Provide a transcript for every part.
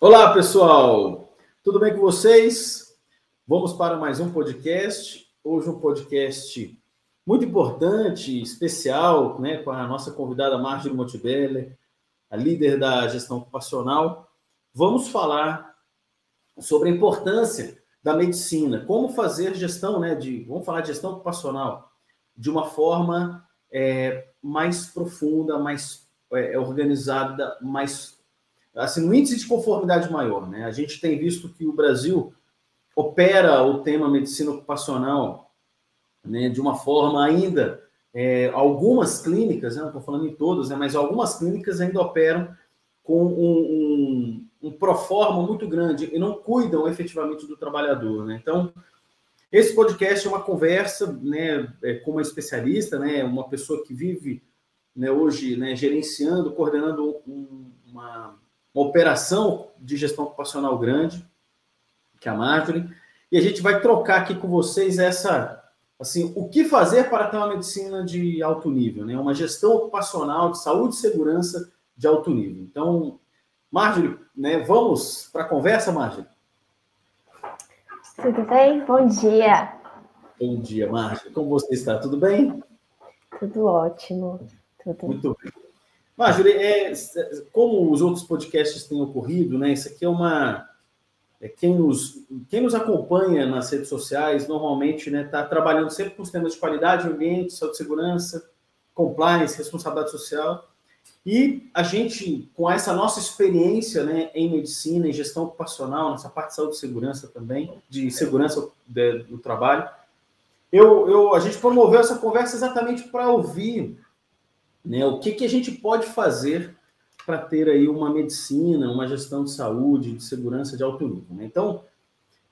Olá, pessoal! Tudo bem com vocês? Vamos para mais um podcast. Hoje um podcast muito importante, especial, né, com a nossa convidada Marjorie Motibeller, a líder da gestão ocupacional. Vamos falar sobre a importância da medicina, como fazer gestão, né, de, vamos falar de gestão ocupacional de uma forma é, mais profunda, mais é, organizada, mais assim, um índice de conformidade maior. Né? A gente tem visto que o Brasil opera o tema medicina ocupacional né, de uma forma ainda. É, algumas clínicas, né, não estou falando em todas, né, mas algumas clínicas ainda operam com um, um, um proforma muito grande e não cuidam efetivamente do trabalhador. Né? Então, esse podcast é uma conversa né, é, com uma especialista, né, uma pessoa que vive né, hoje né, gerenciando, coordenando um, uma, uma operação de gestão ocupacional grande, que é a Marjorie, e a gente vai trocar aqui com vocês essa, assim, o que fazer para ter uma medicina de alto nível, né? Uma gestão ocupacional de saúde e segurança de alto nível. Então, Marjorie, né, vamos para a conversa, Marjorie? Tudo bem? Bom dia. Bom dia, Marjorie. Como você está? Tudo bem? Tudo ótimo. Tudo. Muito bem. Marjorie, é, como os outros podcasts têm ocorrido, né? Isso aqui é uma. É, quem, nos, quem nos acompanha nas redes sociais normalmente está né, tá trabalhando sempre com os temas de qualidade, ambiente, saúde e segurança, compliance, responsabilidade social. E a gente, com essa nossa experiência né, em medicina, em gestão ocupacional, nessa parte de saúde e segurança também, de segurança do trabalho, eu, eu, a gente promoveu essa conversa exatamente para ouvir né? O que, que a gente pode fazer para ter aí uma medicina, uma gestão de saúde, de segurança de alto nível? Né? Então,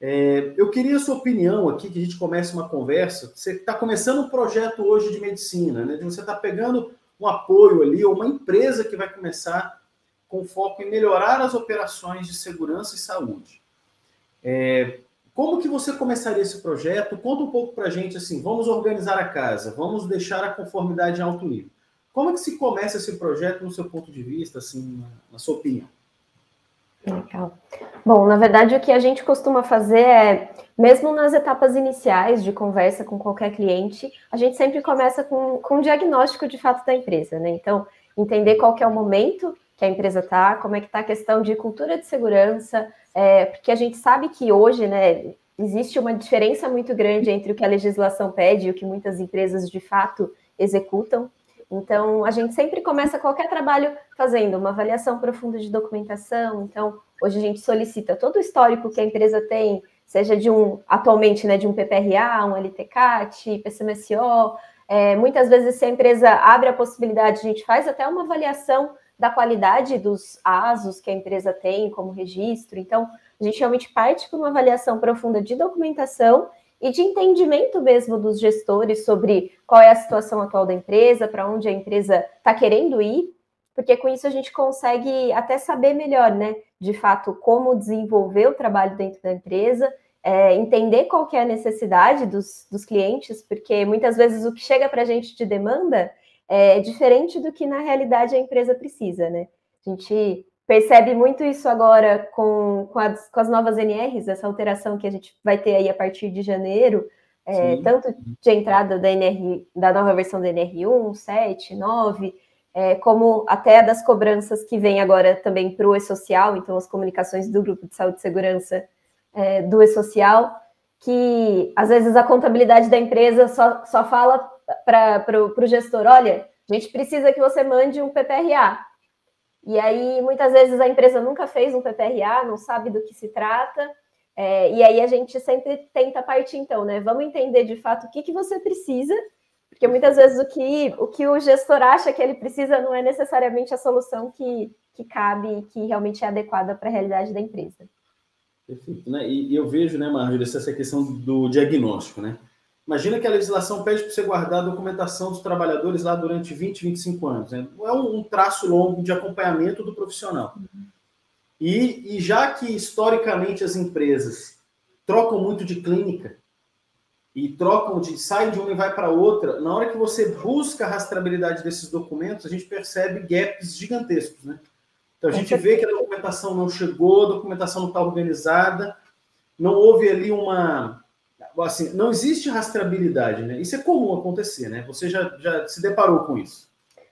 é, eu queria a sua opinião aqui, que a gente comece uma conversa. Você está começando um projeto hoje de medicina, né? Você está pegando um apoio ali, ou uma empresa que vai começar com foco em melhorar as operações de segurança e saúde. É, como que você começaria esse projeto? Conta um pouco para a gente, assim, vamos organizar a casa, vamos deixar a conformidade em alto nível. Como é que se começa esse projeto no seu ponto de vista, assim, na sua opinião? Legal. Bom, na verdade, o que a gente costuma fazer é, mesmo nas etapas iniciais de conversa com qualquer cliente, a gente sempre começa com, com um diagnóstico de fato da empresa, né? Então, entender qual é o momento que a empresa está, como é que está a questão de cultura de segurança, é, porque a gente sabe que hoje, né, existe uma diferença muito grande entre o que a legislação pede e o que muitas empresas de fato executam. Então, a gente sempre começa qualquer trabalho fazendo uma avaliação profunda de documentação. Então, hoje a gente solicita todo o histórico que a empresa tem, seja de um, atualmente, né, de um PPRA, um LTCAT, PCMSO. É, muitas vezes, se a empresa abre a possibilidade, a gente faz até uma avaliação da qualidade dos ASOS que a empresa tem como registro. Então, a gente realmente parte para uma avaliação profunda de documentação e de entendimento mesmo dos gestores sobre qual é a situação atual da empresa, para onde a empresa está querendo ir, porque com isso a gente consegue até saber melhor, né, de fato, como desenvolver o trabalho dentro da empresa, é, entender qual que é a necessidade dos, dos clientes, porque muitas vezes o que chega para a gente de demanda é diferente do que na realidade a empresa precisa, né? A gente percebe muito isso agora com, com, as, com as novas NRs, essa alteração que a gente vai ter aí a partir de janeiro, é, tanto de entrada da NR, da nova versão da NR1, 7, 9, é, como até das cobranças que vem agora também para o E-Social, então as comunicações do Grupo de Saúde e Segurança é, do E-Social, que às vezes a contabilidade da empresa só, só fala para o gestor, olha, a gente precisa que você mande um PPRA, e aí, muitas vezes, a empresa nunca fez um PPRA, não sabe do que se trata. É, e aí a gente sempre tenta partir, então, né? Vamos entender de fato o que, que você precisa, porque muitas vezes o que, o que o gestor acha que ele precisa não é necessariamente a solução que, que cabe e que realmente é adequada para a realidade da empresa. Perfeito, né? E, eu vejo, né, Marjorie, essa questão do diagnóstico, né? Imagina que a legislação pede para você guardar a documentação dos trabalhadores lá durante 20, 25 anos. Né? É um, traço longo de acompanhamento do profissional. E, e já que historicamente as empresas trocam muito de clínica e trocam de sai de uma e vai para outra, na hora que você busca a rastreabilidade desses documentos, a gente percebe gaps gigantescos, né? Então a gente vê que a documentação não chegou, a documentação não está organizada, não houve ali uma. Assim, não existe rastreabilidade, né? Isso é comum acontecer, né? Você já, já se deparou com isso.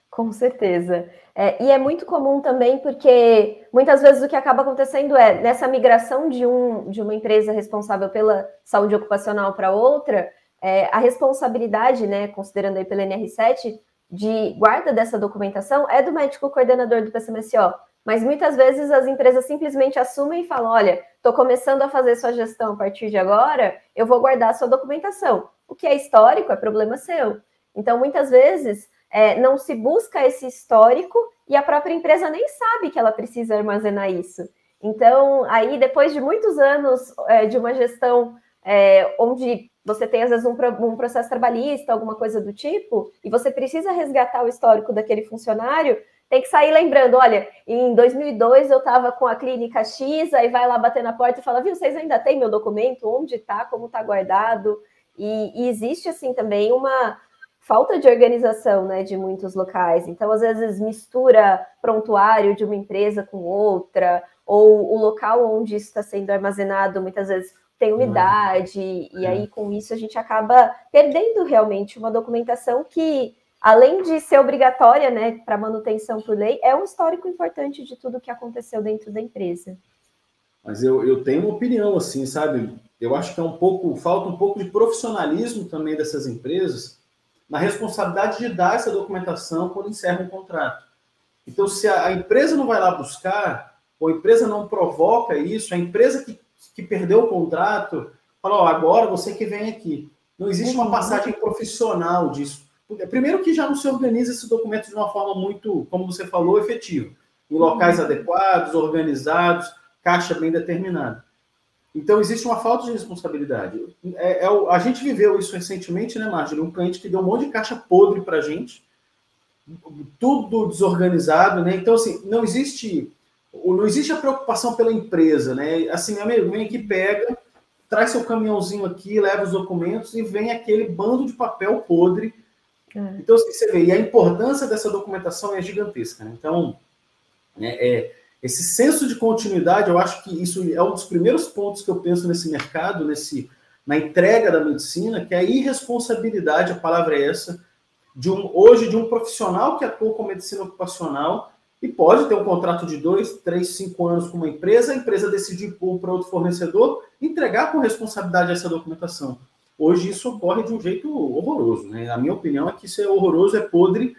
Com certeza. É, e é muito comum também porque muitas vezes o que acaba acontecendo é nessa migração de, um, de uma empresa responsável pela saúde ocupacional para outra, é, a responsabilidade, né, considerando aí pela NR7, de guarda dessa documentação é do médico coordenador do PCMSO. Mas muitas vezes as empresas simplesmente assumem e falam: olha, estou começando a fazer sua gestão a partir de agora, eu vou guardar sua documentação. O que é histórico é problema seu. Então, muitas vezes, é, não se busca esse histórico e a própria empresa nem sabe que ela precisa armazenar isso. Então, aí, depois de muitos anos é, de uma gestão é, onde você tem, às vezes, um, um, processo trabalhista, alguma coisa do tipo, e você precisa resgatar o histórico daquele funcionário, tem que sair lembrando, olha, em 2002 eu estava com a clínica X, aí vai lá bater na porta e fala, viu, vocês ainda têm meu documento? Onde está? Como está guardado? E, e, existe, assim, também uma falta de organização, né, de muitos locais. Então, às vezes, mistura prontuário de uma empresa com outra, ou o local onde isso está sendo armazenado, muitas vezes tem umidade, e aí, com isso, a gente acaba perdendo realmente uma documentação que além de ser obrigatória, né, para manutenção por lei, é um histórico importante de tudo que aconteceu dentro da empresa. Mas eu, eu tenho uma opinião, assim, sabe? Eu acho que é um pouco, falta um pouco de profissionalismo também dessas empresas na responsabilidade de dar essa documentação quando encerra um contrato. Então, se a, a empresa não vai lá buscar, ou a empresa não provoca isso, a empresa que, que perdeu o contrato fala, ó, agora você que vem aqui. Não existe uma uhum. passagem profissional disso. Primeiro que já não se organiza esse documento de uma forma muito, como você falou, efetiva. Em locais uhum. adequados, organizados, caixa bem determinada. Então, existe uma falta de responsabilidade. É, é, a gente viveu isso recentemente, né, Marjorie? Um cliente que deu um monte de caixa podre para a gente, tudo desorganizado, né? Então, assim, não existe, não existe a preocupação pela empresa, né? Assim, amigo, vem aqui, pega, traz seu caminhãozinho aqui, leva os documentos e vem aquele bando de papel podre é. Então, assim, você vê, e a importância dessa documentação é gigantesca. Né? Então, né, é, esse senso de continuidade, eu acho que isso é um dos primeiros pontos que eu penso nesse mercado, nesse, na entrega da medicina, que é a irresponsabilidade, a palavra é essa, de um, hoje de um profissional que atua com medicina ocupacional e pode ter um contrato de dois, três, cinco anos com uma empresa, a empresa decidir pôr para outro fornecedor, entregar com responsabilidade essa documentação. Hoje isso ocorre de um jeito horroroso. Né? A minha opinião é que isso é horroroso, é podre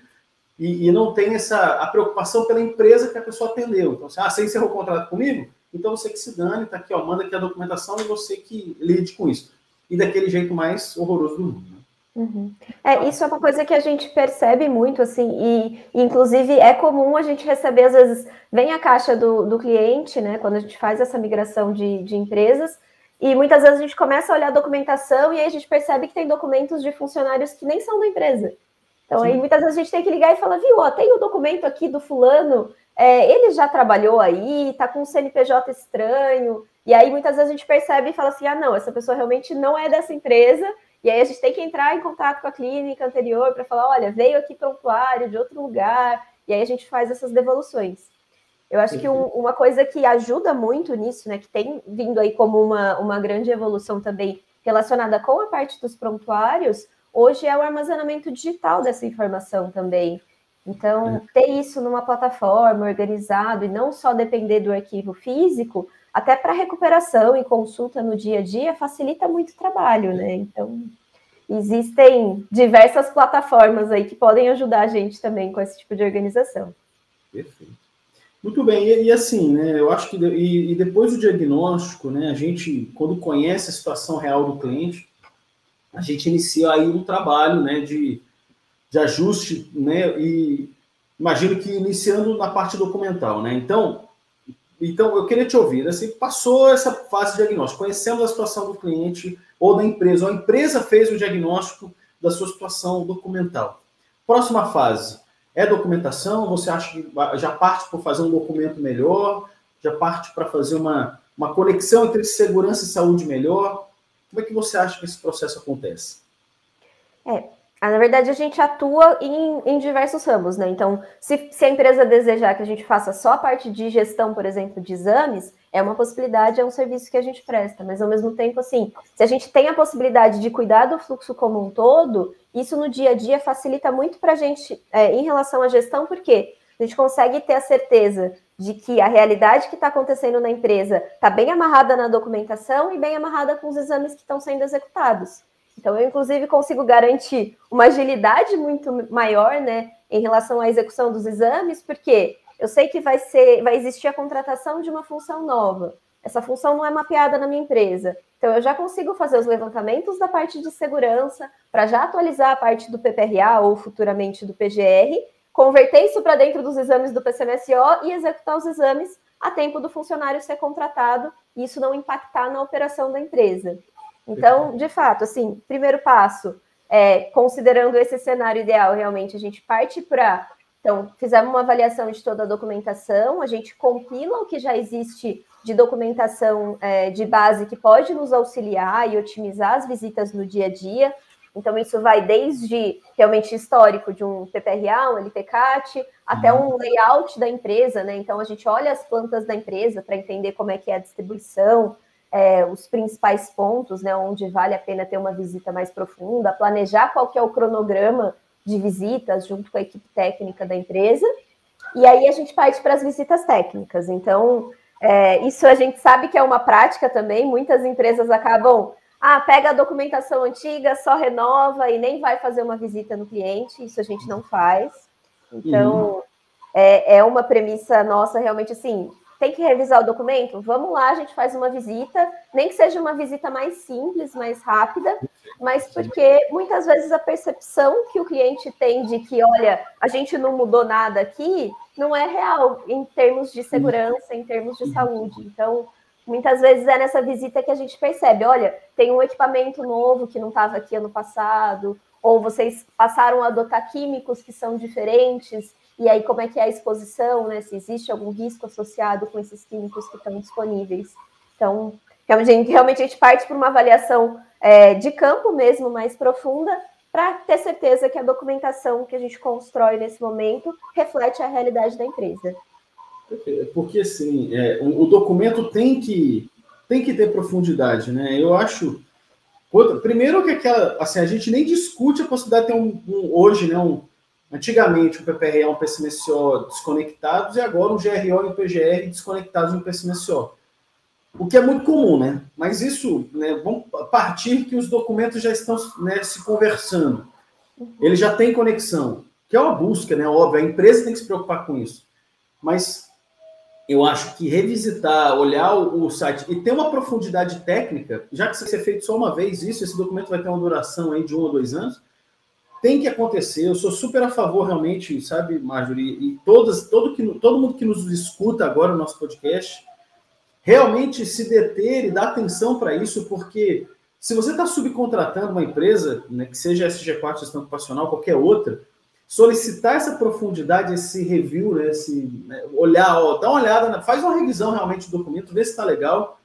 e, e não tem essa a preocupação pela empresa que a pessoa atendeu. Então, assim, ah, você encerrou o contrato comigo? Então você que se dane, tá aqui, ó, manda aqui a documentação e você que lide com isso. E daquele jeito mais horroroso do mundo. Né? Uhum. É, isso é uma coisa que a gente percebe muito, assim, e, inclusive é comum a gente receber, às vezes, vem a caixa do, do cliente, né, quando a gente faz essa migração de, de empresas, e muitas vezes a gente começa a olhar a documentação e aí a gente percebe que tem documentos de funcionários que nem são da empresa. Então, Sim. aí muitas vezes a gente tem que ligar e falar, viu, ó, tem o documento aqui do fulano, é, ele já trabalhou aí, tá com um CNPJ estranho. E aí muitas vezes a gente percebe e fala assim, ah, não, essa pessoa realmente não é dessa empresa. E aí a gente tem que entrar em contato com a clínica anterior para falar, olha, veio aqui prontuário de outro lugar. E aí a gente faz essas devoluções. Eu acho que um, uma coisa que ajuda muito nisso, né, que tem vindo aí como uma, uma grande evolução também relacionada com a parte dos prontuários, hoje é o armazenamento digital dessa informação também. Então, é. ter isso numa plataforma organizado e não só depender do arquivo físico, até para recuperação e consulta no dia a dia, facilita muito o trabalho, né? Então, existem diversas plataformas aí que podem ajudar a gente também com esse tipo de organização. Perfeito. Muito bem, e, e, assim, né, eu acho que e, e, depois do diagnóstico, né, a gente, quando conhece a situação real do cliente, a gente inicia aí um trabalho, né, de, de ajuste, né, e imagino que iniciando na parte documental, né, então, então eu queria te ouvir, assim, passou essa fase de diagnóstico, conhecemos a situação do cliente ou da empresa, ou a empresa fez o diagnóstico da sua situação documental. Próxima fase, é documentação? Você acha que já parte por fazer um documento melhor? Já parte para fazer uma, uma conexão entre segurança e saúde melhor? Como é que você acha que esse processo acontece? É, Ah, na verdade, a gente atua em, em diversos ramos, né? Então, se, se, a empresa desejar que a gente faça só a parte de gestão, por exemplo, de exames, é uma possibilidade, é um serviço que a gente presta. Mas, ao mesmo tempo, assim, se a gente tem a possibilidade de cuidar do fluxo como um todo, isso no dia a dia facilita muito para a gente é, em relação à gestão, porque a gente consegue ter a certeza de que a realidade que está acontecendo na empresa está bem amarrada na documentação e bem amarrada com os exames que estão sendo executados. Então, eu, inclusive, consigo garantir uma agilidade muito maior, né, em relação à execução dos exames, porque eu sei que vai ser, vai existir a contratação de uma função nova. Essa função não é mapeada na minha empresa. Então, eu já consigo fazer os levantamentos da parte de segurança para já atualizar a parte do PPRA ou futuramente do PGR, converter isso para dentro dos exames do PCMSO e executar os exames a tempo do funcionário ser contratado e isso não impactar na operação da empresa. Então, de fato, assim, primeiro passo, é, considerando esse cenário ideal, realmente a gente parte para. Então, fizemos uma avaliação de toda a documentação, a gente compila o que já existe de documentação é, de base que pode nos auxiliar e otimizar as visitas no dia a dia. Então, isso vai desde realmente histórico de um PPRA, um LPCAT, até uhum. um layout da empresa, né? Então, a gente olha as plantas da empresa para entender como é que é a distribuição, é, os principais pontos, né, onde vale a pena ter uma visita mais profunda, planejar qual que é o cronograma de visitas junto com a equipe técnica da empresa, e aí a gente parte para as visitas técnicas. Então, é, isso a gente sabe que é uma prática também, muitas empresas acabam, ah, pega a documentação antiga, só renova e nem vai fazer uma visita no cliente, isso a gente não faz. Então, uhum. é, é uma premissa nossa realmente assim, tem que revisar o documento? Vamos lá, a gente faz uma visita, nem que seja uma visita mais simples, mais rápida, mas porque muitas vezes a percepção que o cliente tem de que, olha, a gente não mudou nada aqui, não é real em termos de segurança, em termos de saúde. Então, muitas vezes é nessa visita que a gente percebe, olha, tem um equipamento novo que não estava aqui ano passado, ou vocês passaram a adotar químicos que são diferentes, e aí como é que é a exposição, né? Se existe algum risco associado com esses químicos que estão disponíveis. Então, realmente, realmente a gente parte para uma avaliação é, de campo mesmo, mais profunda, para ter certeza que a documentação que a gente constrói nesse momento reflete a realidade da empresa. Porque, assim, é, o, documento tem que, tem que ter profundidade, né? Eu acho... Primeiro que aquela... Assim, a gente nem discute a possibilidade de ter um, um hoje, né, um, Antigamente, o PPR e um PCMSO desconectados e agora um GRO e um PGR desconectados de um PCMSO. O que é muito comum, né? Mas isso, né, vamos partir que os documentos já estão né, se conversando. Ele já tem conexão, que é uma busca, né? Óbvio, a empresa tem que se preocupar com isso. Mas eu acho que revisitar, olhar o, site e ter uma profundidade técnica, já que vai ser feito só uma vez, isso, esse documento vai ter uma duração aí de um ou dois anos, tem que acontecer. Eu sou super a favor, realmente, sabe, Marjorie? E todas, todo, que, todo mundo que nos escuta agora no nosso podcast, realmente se deter e dar atenção para isso, porque se você está subcontratando uma empresa, né, que seja SG4, gestão ocupacional, qualquer outra, solicitar essa profundidade, esse review, né, esse, né, olhar, ó, dá uma olhada, faz uma revisão realmente do documento, vê se está legal.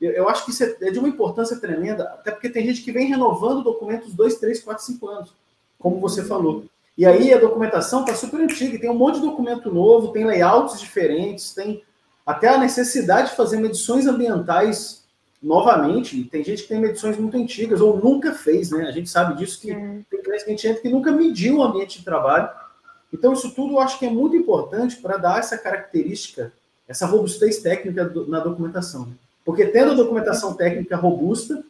Eu, eu, acho que isso é, é de uma importância tremenda, até porque tem gente que vem renovando documentos dois, três, quatro, cinco anos como você falou. E aí a documentação está super antiga, tem um monte de documento novo, tem layouts diferentes, tem até a necessidade de fazer medições ambientais novamente. Tem gente que tem medições muito antigas ou nunca fez, né? A gente sabe disso que é. tem clientes que a gente entra que nunca mediu o ambiente de trabalho. Então, isso tudo eu acho que é muito importante para dar essa característica, essa robustez técnica na documentação. Porque tendo a documentação técnica robusta,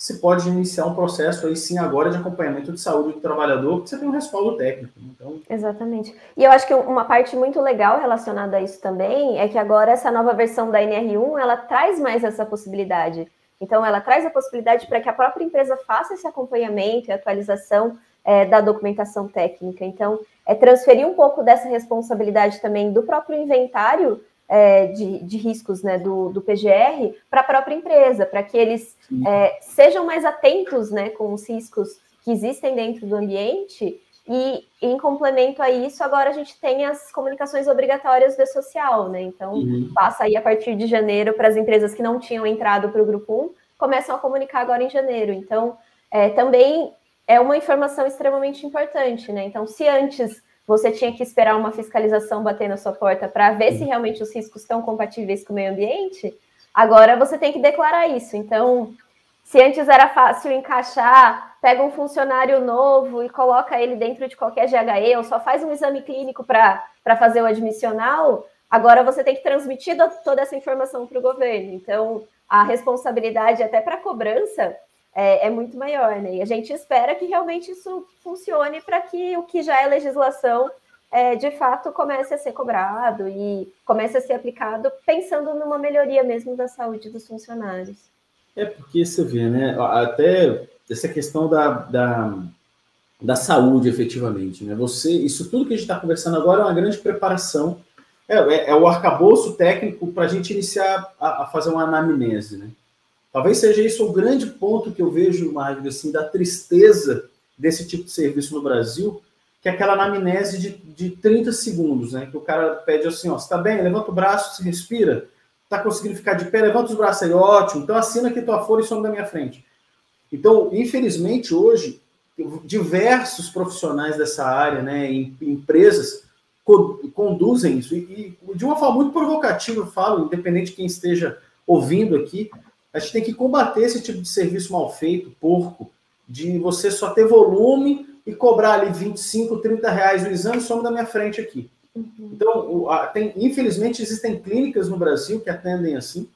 se pode iniciar um processo aí sim agora de acompanhamento de saúde do trabalhador, porque você tem um respaldo técnico. Então... Exatamente. E eu acho que uma parte muito legal relacionada a isso também é que agora essa nova versão da NR1 ela traz mais essa possibilidade. Então, ela traz a possibilidade para que a própria empresa faça esse acompanhamento e atualização é, da documentação técnica. Então, é transferir um pouco dessa responsabilidade também do próprio inventário é, de, de, riscos né, do, do PGR para a própria empresa, para que eles é, sejam mais atentos né, com os riscos que existem dentro do ambiente. E em complemento a isso, agora a gente tem as comunicações obrigatórias do social, né? Então, uhum. passa aí a partir de janeiro para as empresas que não tinham entrado para o grupo 1, começam a comunicar agora em janeiro. Então, é, também é uma informação extremamente importante, né? Então, se antes você tinha que esperar uma fiscalização bater na sua porta para ver se realmente os riscos estão compatíveis com o meio ambiente, agora você tem que declarar isso. Então, se antes era fácil encaixar, pega um funcionário novo e coloca ele dentro de qualquer GHE, ou só faz um exame clínico para fazer o admissional, agora você tem que transmitir toda essa informação para o governo. Então, a responsabilidade até para cobrança é, é, muito maior, né? E a gente espera que realmente isso funcione para que o que já é legislação é, de fato comece a ser cobrado e comece a ser aplicado pensando numa melhoria mesmo da saúde dos funcionários. É porque você vê, né? Até essa questão da, da, da saúde, efetivamente, né? Você, isso tudo que a gente está conversando agora é uma grande preparação, é, é, é o arcabouço técnico para a gente iniciar a, a, fazer uma anamnese, né? Talvez seja isso o grande ponto que eu vejo, Magno, assim, da tristeza desse tipo de serviço no Brasil, que é aquela anamnese de, de 30 segundos, né? Que o cara pede assim, ó, você tá bem? Levanta o braço, se respira está conseguindo ficar de pé, levanta os braços aí, ótimo. Então assina aqui tua folha e some da minha frente. Então, infelizmente, hoje, diversos profissionais dessa área, né, em, empresas, co conduzem isso. E, e, de uma forma muito provocativa, eu falo, independente de quem esteja ouvindo aqui, a gente tem que combater esse tipo de serviço mal feito, porco, de você só ter volume e cobrar ali 25, 30 reais o exame, some da minha frente aqui. Uhum. Então, tem, infelizmente, existem clínicas no Brasil que atendem assim.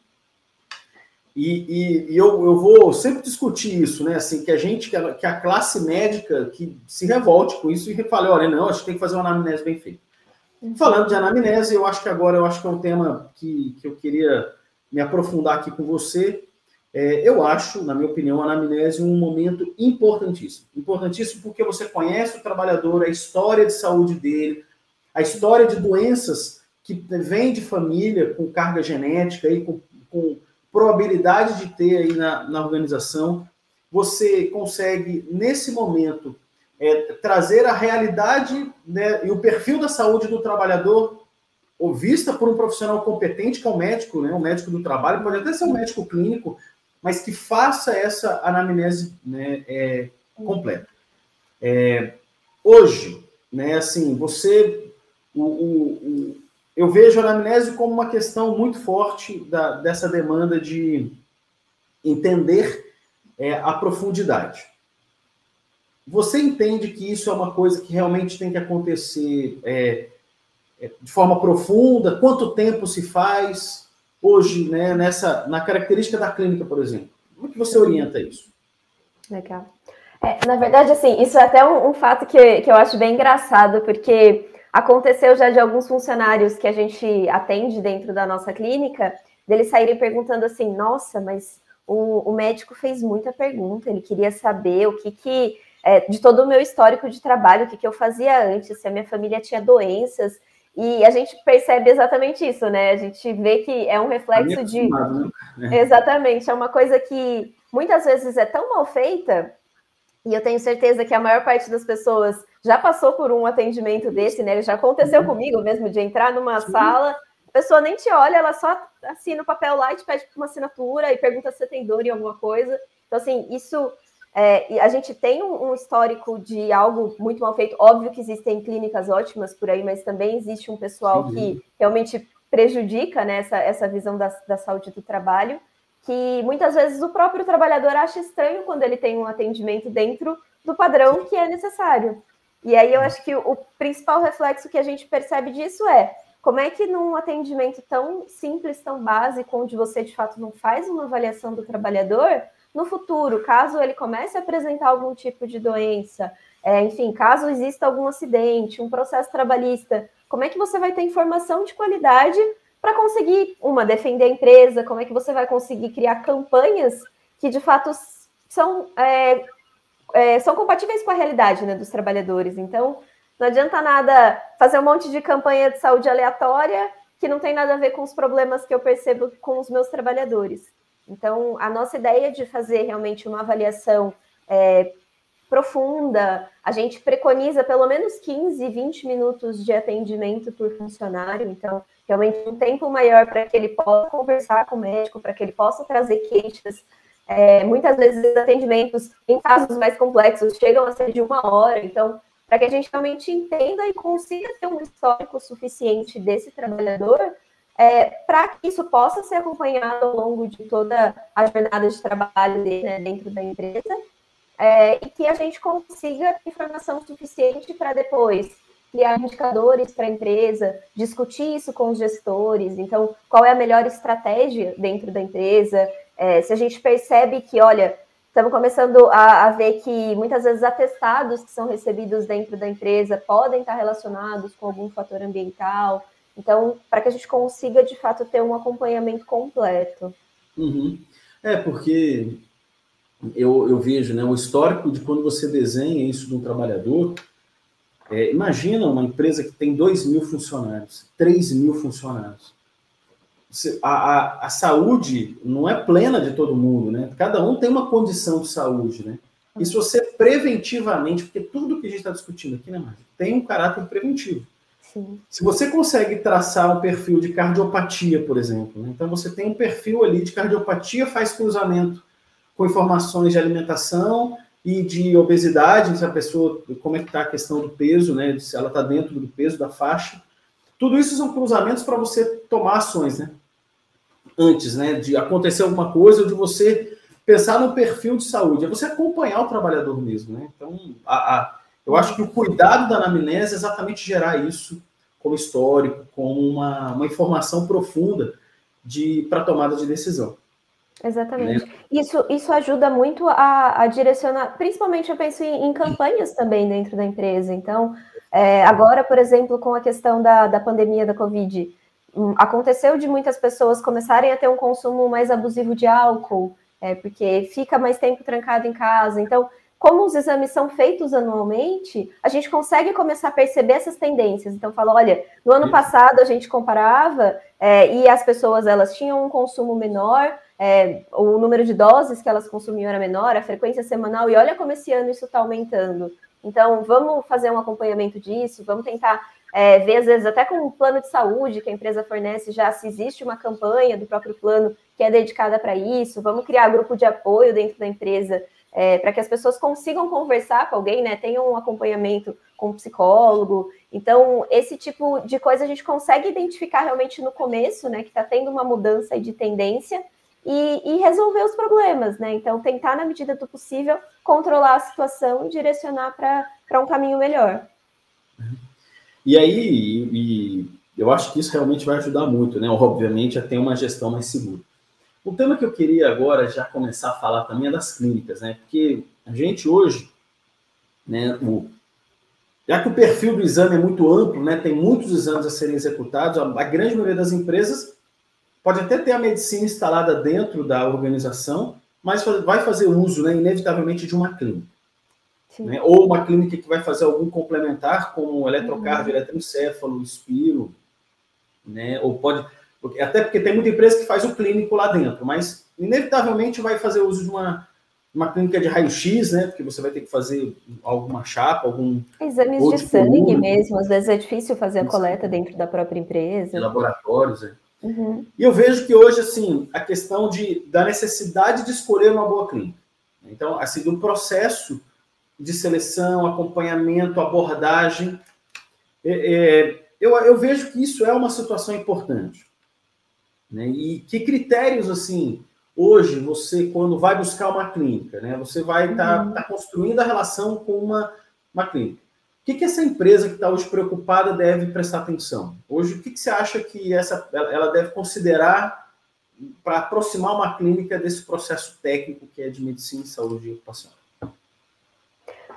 E, e, e, eu, eu vou sempre discutir isso, né? Assim, que a gente, que a, que a classe médica que se revolte com isso e fale, olha, não, a gente tem que fazer uma anamnese bem feita. Uhum. Falando de anamnese, eu acho que agora eu acho que é um tema que, que eu queria me aprofundar aqui com você. É, eu acho, na minha opinião, a anamnese um momento importantíssimo. Importantíssimo porque você conhece o trabalhador, a história de saúde dele, a história de doenças que vem de família com carga genética e com, com probabilidade de ter aí na, na organização, você consegue, nesse momento, é, trazer a realidade né, e o perfil da saúde do trabalhador ou vista por um profissional competente, que é o médico, né, o médico do trabalho, pode até ser um médico clínico, mas que faça essa anamnese né, é, completa. É, hoje, né, assim, você o, o, o, eu vejo a anamnese como uma questão muito forte da, dessa demanda de entender é, a profundidade. Você entende que isso é uma coisa que realmente tem que acontecer é, de forma profunda? Quanto tempo se faz hoje, né, nessa, na característica da clínica, por exemplo? Como é que você orienta isso? Legal. É, na verdade, assim, isso é até um, um fato que, que eu acho bem engraçado, porque Aconteceu já de alguns funcionários que a gente atende dentro da nossa clínica, deles saírem perguntando assim: nossa, mas o, o médico fez muita pergunta, ele queria saber o que que. É, de todo o meu histórico de trabalho, o que, que eu fazia antes, se a minha família tinha doenças. E a gente percebe exatamente isso, né? A gente vê que é um reflexo de. Né? Exatamente, é uma coisa que muitas vezes é tão mal feita, e eu tenho certeza que a maior parte das pessoas já passou por um atendimento desse, né? Já aconteceu uhum. comigo mesmo, de entrar numa Sim. sala, a pessoa nem te olha, ela só assina o papel lá e te pede uma assinatura e pergunta se você tem dor em alguma coisa. Então, assim, isso. É, a gente tem um, um, histórico de algo muito mal feito. Óbvio que existem clínicas ótimas por aí, mas também existe um pessoal Sim. que realmente prejudica né, essa, essa visão da, da saúde do trabalho, que muitas vezes o próprio trabalhador acha estranho quando ele tem um atendimento dentro do padrão que é necessário. E aí eu acho que o principal reflexo que a gente percebe disso é como é que num atendimento tão simples, tão básico, onde você de fato não faz uma avaliação do trabalhador, no futuro, caso ele comece a apresentar algum tipo de doença, é, enfim, caso exista algum acidente, um processo trabalhista, como é que você vai ter informação de qualidade para conseguir, uma, defender a empresa, como é que você vai conseguir criar campanhas que de fato são é, é, são compatíveis com a realidade né, dos trabalhadores. Então, não adianta nada fazer um monte de campanha de saúde aleatória que não tem nada a ver com os problemas que eu percebo com os meus trabalhadores. Então, a nossa ideia de fazer realmente uma avaliação é, profunda, a gente preconiza pelo menos 15, 20 minutos de atendimento por funcionário, então, realmente um tempo maior para que ele possa conversar com o médico, para que ele possa trazer queixas, É, muitas vezes atendimentos em casos mais complexos chegam a ser de uma hora, então para que a gente realmente entenda e consiga ter um histórico suficiente desse trabalhador é, para que isso possa ser acompanhado ao longo de toda a jornada de trabalho dele né, dentro da empresa é, e que a gente consiga informação suficiente para depois criar indicadores para a empresa, discutir isso com os gestores. Então, qual é a melhor estratégia dentro da empresa? É, se a gente percebe que, olha, estamos começando a, a, ver que muitas vezes atestados que são recebidos dentro da empresa podem estar relacionados com algum fator ambiental. Então, para que a gente consiga, de fato, ter um acompanhamento completo. Uhum. É, porque eu, eu vejo né, o histórico de quando você desenha isso de um trabalhador, é, imagina uma empresa que tem 2 mil funcionários, 3 mil funcionários. A, a, a, saúde não é plena de todo mundo, né? Cada um tem uma condição de saúde, né? E se você preventivamente, porque tudo que a gente está discutindo aqui, né, tem um caráter preventivo. Se você consegue traçar um perfil de cardiopatia, por exemplo, né? então você tem um perfil ali de cardiopatia, faz cruzamento com informações de alimentação, e de obesidade, se a pessoa, como é que está a questão do peso, né? Se ela está dentro do peso da faixa. Tudo isso são cruzamentos para você tomar ações, né? Antes, né? De acontecer alguma coisa ou de você pensar no perfil de saúde. É você acompanhar o trabalhador mesmo, né? Então, a, a, eu acho que o cuidado da anamnese é exatamente gerar isso como histórico, como uma, uma informação profunda de para tomada de decisão. Exatamente. Né? Isso, isso ajuda muito a, a, direcionar, principalmente eu penso em, em, campanhas também dentro da empresa. Então, é, agora, por exemplo, com a questão da, da pandemia da Covid, um, aconteceu de muitas pessoas começarem a ter um consumo mais abusivo de álcool, é, porque fica mais tempo trancado em casa. Então, como os exames são feitos anualmente, a gente consegue começar a perceber essas tendências. Então, fala, olha, no ano passado a gente comparava é, e as pessoas elas tinham um consumo menor, é, o número de doses que elas consumiam era menor, a frequência semanal, e olha como esse ano isso está aumentando. Então, vamos fazer um acompanhamento disso, vamos tentar é, ver, às vezes, até com o plano de saúde que a empresa fornece, já se existe uma campanha do próprio plano que é dedicada para isso, vamos criar grupo de apoio dentro da empresa é, para que as pessoas consigam conversar com alguém, né? Tenham um acompanhamento com um psicólogo. Então, esse tipo de coisa a gente consegue identificar realmente no começo, né? Que está tendo uma mudança de tendência e, e, resolver os problemas, né? Então, tentar, na medida do possível, controlar a situação e direcionar para um caminho melhor. E aí, e, e eu acho que isso realmente vai ajudar muito, né? Obviamente, a ter uma gestão mais segura. O tema que eu queria agora já começar a falar também é das clínicas, né? Porque a gente hoje, né, o, já que o perfil do exame é muito amplo, né, tem muitos exames a serem executados, a, a grande maioria das empresas pode até ter a medicina instalada dentro da organização, mas vai fazer uso, né, inevitavelmente, de uma clínica. Né? Ou uma clínica que vai fazer algum complementar, como eletrocardio, uhum. eletroencefalo, espiro, né? ou pode... Até porque tem muita empresa que faz o clínico lá dentro, mas inevitavelmente vai fazer uso de uma, uma clínica de raio-x, né? Porque você vai ter que fazer alguma chapa, algum. Exames de sangue mesmo, às vezes é difícil fazer a coleta dentro da própria empresa. Laboratórios, é. Uhum. E eu vejo que hoje, assim, a questão de, da necessidade de escolher uma boa clínica. Então, assim, do processo de seleção, acompanhamento, abordagem, é, é, eu, eu vejo que isso é uma situação importante. Né? E que critérios, assim, hoje, você, quando vai buscar uma clínica, né? Você vai estar tá, uhum. tá construindo a relação com uma, uma clínica. O que, que essa empresa que está hoje preocupada deve prestar atenção? Hoje, o que, que você acha que essa, ela deve considerar para aproximar uma clínica desse processo técnico que é de medicina e saúde ocupacional?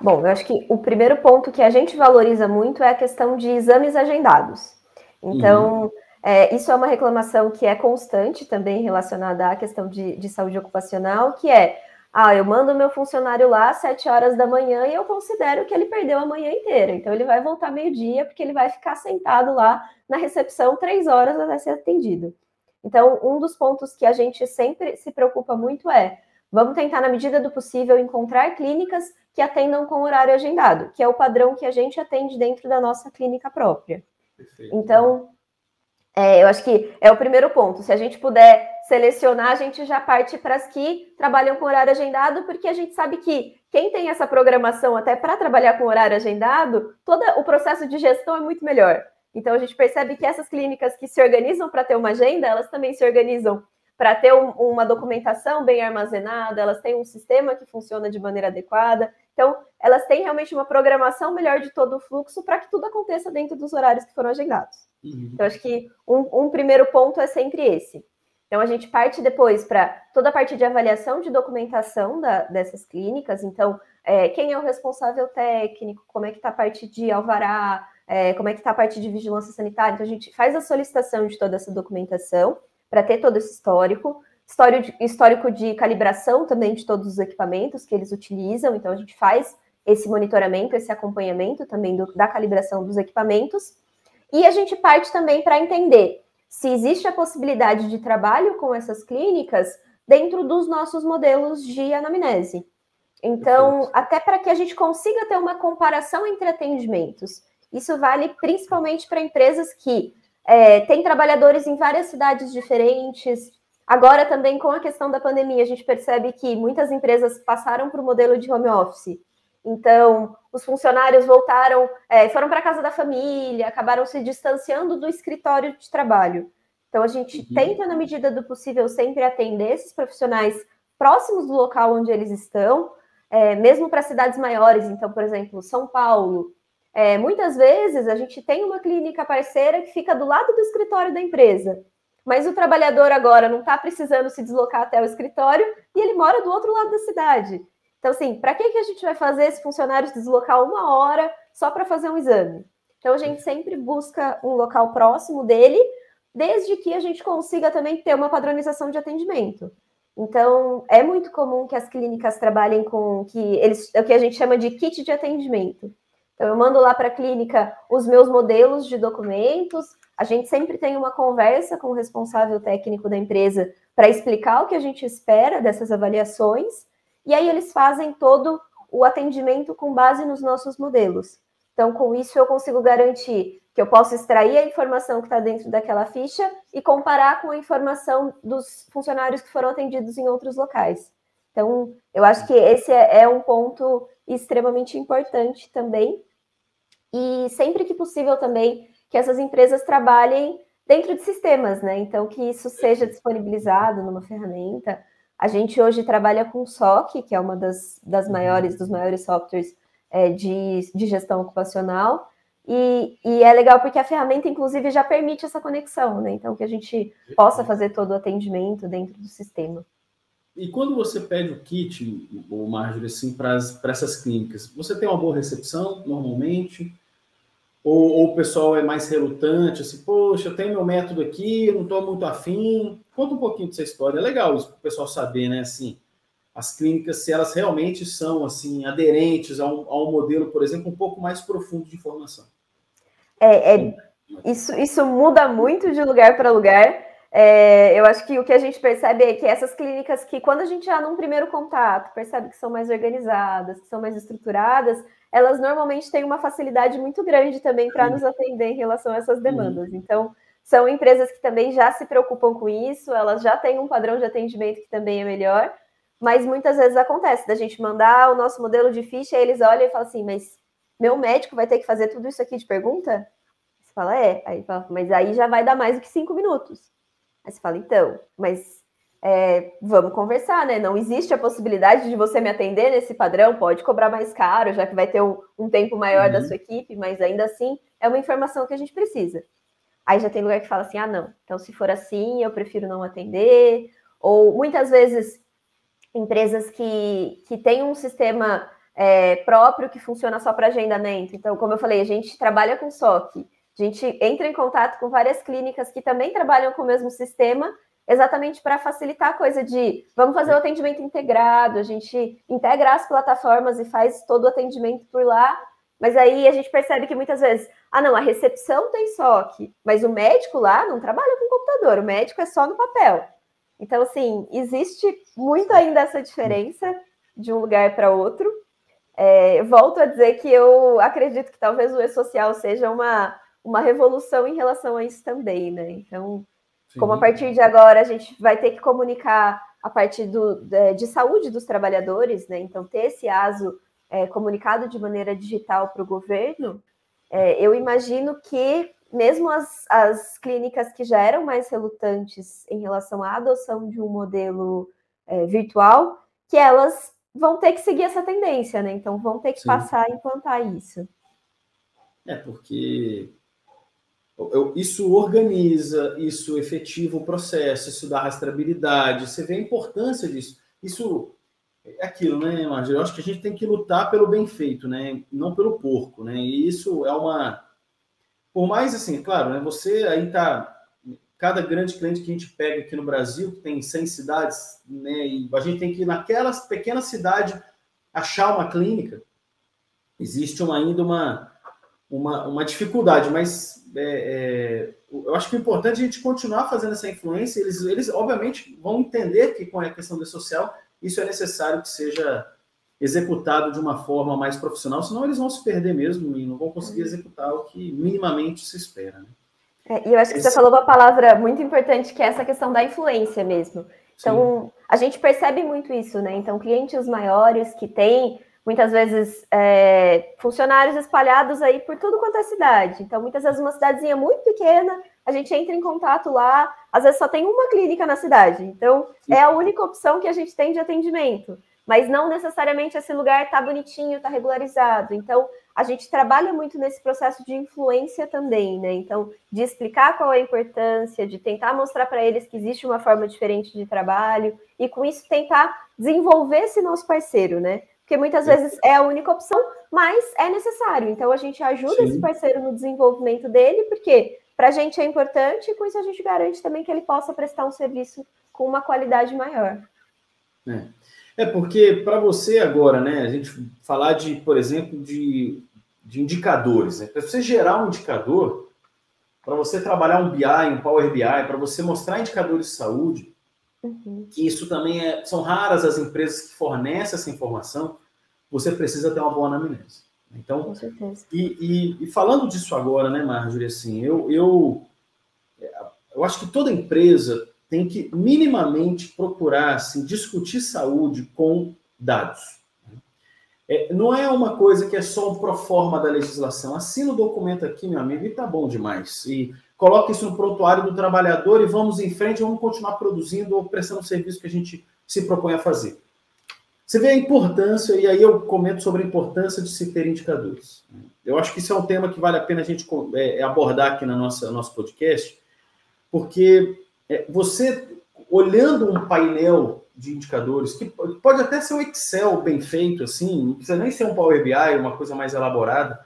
Bom, eu acho que o primeiro ponto que a gente valoriza muito é a questão de exames agendados. Então, uhum. É, isso é uma reclamação que é constante também relacionada à questão de, de saúde ocupacional, que é ah, eu mando meu funcionário lá às 7 horas da manhã e eu considero que ele perdeu a manhã inteira. Então ele vai voltar meio-dia, porque ele vai ficar sentado lá na recepção três horas até ser atendido. Então, um dos pontos que a gente sempre se preocupa muito é: vamos tentar, na medida do possível, encontrar clínicas que atendam com horário agendado, que é o padrão que a gente atende dentro da nossa clínica própria. Perfeito. Então, É, eu acho que é o primeiro ponto. Se a gente puder selecionar, a gente já parte para as que trabalham com horário agendado, porque a gente sabe que quem tem essa programação até para trabalhar com horário agendado, todo o processo de gestão é muito melhor. Então a gente percebe que essas clínicas que se organizam para ter uma agenda, elas também se organizam para ter um, uma documentação bem armazenada, elas têm um sistema que funciona de maneira adequada. Então, elas têm realmente uma programação melhor de todo o fluxo para que tudo aconteça dentro dos horários que foram agendados. Uhum. Então, acho que um, um primeiro ponto é sempre esse. Então, a gente parte depois para toda a parte de avaliação de documentação da, dessas clínicas. Então, é, quem é o responsável técnico, como é que está a parte de alvará, é, como é que está a parte de vigilância sanitária. Então, a gente faz a solicitação de toda essa documentação para ter todo esse histórico. Histórico de, histórico de calibração também de todos os equipamentos que eles utilizam. Então, a gente faz esse monitoramento, esse acompanhamento também do, da calibração dos equipamentos. E a gente parte também para entender se existe a possibilidade de trabalho com essas clínicas dentro dos nossos modelos de anamnese. Então, Perfeito. até para que a gente consiga ter uma comparação entre atendimentos. Isso vale principalmente para empresas que é, têm trabalhadores em várias cidades diferentes. Agora, também com a questão da pandemia, a gente percebe que muitas empresas passaram para o modelo de home office. Então, os funcionários voltaram, é, foram para a casa da família, acabaram se distanciando do escritório de trabalho. Então, a gente uhum. tenta, na medida do possível, sempre atender esses profissionais próximos do local onde eles estão, é, mesmo para cidades maiores. Então, por exemplo, São Paulo, é, muitas vezes a gente tem uma clínica parceira que fica do lado do escritório da empresa, mas o trabalhador agora não está precisando se deslocar até o escritório e ele mora do outro lado da cidade. Então, assim, para que, que a gente vai fazer esse funcionário se deslocar uma hora só para fazer um exame? Então, a gente sempre busca um local próximo dele, desde que a gente consiga também ter uma padronização de atendimento. Então, é muito comum que as clínicas trabalhem com que eles, o que a gente chama de kit de atendimento. Então, eu mando lá para a clínica os meus modelos de documentos. A gente sempre tem uma conversa com o responsável técnico da empresa para explicar o que a gente espera dessas avaliações. E aí, eles fazem todo o atendimento com base nos nossos modelos. Então, com isso, eu consigo garantir que eu posso extrair a informação que está dentro daquela ficha e comparar com a informação dos funcionários que foram atendidos em outros locais. Então, eu acho que esse é, é um ponto extremamente importante também, e sempre que possível também que essas empresas trabalhem dentro de sistemas, né? Então, que isso seja disponibilizado numa ferramenta. A gente hoje trabalha com SOC, que é uma das, das uhum. maiores, dos maiores softwares é, de, de gestão ocupacional, e, e, é legal porque a ferramenta, inclusive, já permite essa conexão, né? Então, que a gente possa fazer todo o atendimento dentro do sistema. E quando você pede o kit, o Marjorie, assim, para essas clínicas, você tem uma boa recepção, normalmente? Ou, ou, o pessoal é mais relutante, assim, poxa, eu tenho meu método aqui, não estou muito afim. Conta um pouquinho dessa história. É legal isso para o pessoal saber, né? Assim, as clínicas, se elas realmente são assim aderentes a um, modelo, por exemplo, um pouco mais profundo de informação. É, é isso, isso muda muito de lugar para lugar. É, eu acho que o que a gente percebe é que essas clínicas que, quando a gente já num primeiro contato, percebe que são mais organizadas, que são mais estruturadas, elas normalmente têm uma facilidade muito grande também para nos atender em relação a essas demandas. Então, são empresas que também já se preocupam com isso, elas já têm um padrão de atendimento que também é melhor, mas muitas vezes acontece da gente mandar o nosso modelo de ficha, e eles olham e falam assim, mas meu médico vai ter que fazer tudo isso aqui de pergunta? Você fala, é. Aí fala, mas aí já vai dar mais do que cinco minutos. Aí você fala, então, mas é, vamos conversar, né? Não existe a possibilidade de você me atender nesse padrão, pode cobrar mais caro, já que vai ter um, um tempo maior uhum. da sua equipe, mas ainda assim é uma informação que a gente precisa. Aí já tem lugar que fala assim: ah, não, então se for assim, eu prefiro não atender. Ou muitas vezes empresas que, que têm um sistema é, próprio que funciona só para agendamento. Então, como eu falei, a gente trabalha com SOC, a gente entra em contato com várias clínicas que também trabalham com o mesmo sistema exatamente para facilitar a coisa de vamos fazer o atendimento integrado, a gente integra as plataformas e faz todo o atendimento por lá, mas aí a gente percebe que muitas vezes, ah, não, a recepção tem SOC, mas o médico lá não trabalha com computador, o médico é só no papel. Então, assim, existe muito ainda essa diferença de um lugar para outro. É, volto a dizer que eu acredito que talvez o e-social seja uma, uma revolução em relação a isso também, né? Então, Sim. como a partir de agora a gente vai ter que comunicar a partir do, de saúde dos trabalhadores, né? Então, ter esse ASO é, comunicado de maneira digital para o governo, é, eu imagino que mesmo as, as clínicas que já eram mais relutantes em relação à adoção de um modelo é, virtual, que elas vão ter que seguir essa tendência, né? Então vão ter que Sim. passar a implantar isso. É, porque isso organiza, isso efetiva o processo, isso dá rastreabilidade, você vê a importância disso. Isso é aquilo, né, Margir? Eu acho que a gente tem que lutar pelo bem feito, né? Não pelo porco, né? E isso é uma. Por mais assim, claro, né? Você aí tá. Cada grande cliente que a gente pega aqui no Brasil, que tem 100 cidades, né? E a gente tem que ir naquela pequena cidade achar uma clínica. Existe uma, ainda uma, uma, uma dificuldade, mas é, é, eu acho que o importante é a gente continuar fazendo essa influência. Eles, eles obviamente, vão entender que com a questão do social isso é necessário que seja executado de uma forma mais profissional, senão eles vão se perder mesmo e não vão conseguir uhum. executar o que minimamente se espera. Né? É, e eu acho que Esse... você falou uma palavra muito importante, que é essa questão da influência mesmo. Então, Sim. a gente percebe muito isso, né? Então, clientes maiores que têm, muitas vezes, é, funcionários espalhados aí por tudo quanto é cidade. Então, muitas vezes, uma cidadezinha muito pequena, a gente entra em contato lá, às vezes só tem uma clínica na cidade, então é a única opção que a gente tem de atendimento, mas não necessariamente esse lugar está bonitinho, está regularizado. Então a gente trabalha muito nesse processo de influência também, né? Então, de explicar qual é a importância, de tentar mostrar para eles que existe uma forma diferente de trabalho, e com isso tentar desenvolver esse nosso parceiro, né? Porque muitas vezes é a única opção, mas é necessário. Então a gente ajuda Sim. esse parceiro no desenvolvimento dele, porque para a gente é importante e com isso a gente garante também que ele possa prestar um serviço com uma qualidade maior. É, é porque para você agora, né, a gente falar de, por exemplo, de, de indicadores, né? para você gerar um indicador, para você trabalhar um BI, um Power BI, para você mostrar indicadores de saúde, uhum. que isso também é, são raras as empresas que fornecem essa informação, você precisa ter uma boa anamnese. Então, Com certeza. E, e, e, falando disso agora, né, Marjorie, assim, eu, eu, eu acho que toda empresa tem que minimamente procurar assim, discutir saúde com dados. É, não é uma coisa que é só um proforma da legislação. Assina o documento aqui, meu amigo, e tá bom demais. E coloque isso no prontuário do trabalhador e vamos em frente, vamos continuar produzindo ou prestando o serviço que a gente se propõe a fazer. Você vê a importância, e aí eu comento sobre a importância de se ter indicadores. Eu acho que isso é um tema que vale a pena a gente é, é abordar aqui no nosso, nosso podcast, porque é, você, olhando um painel de indicadores, que pode até ser um Excel bem feito, assim, não precisa nem ser um Power BI, uma coisa mais elaborada,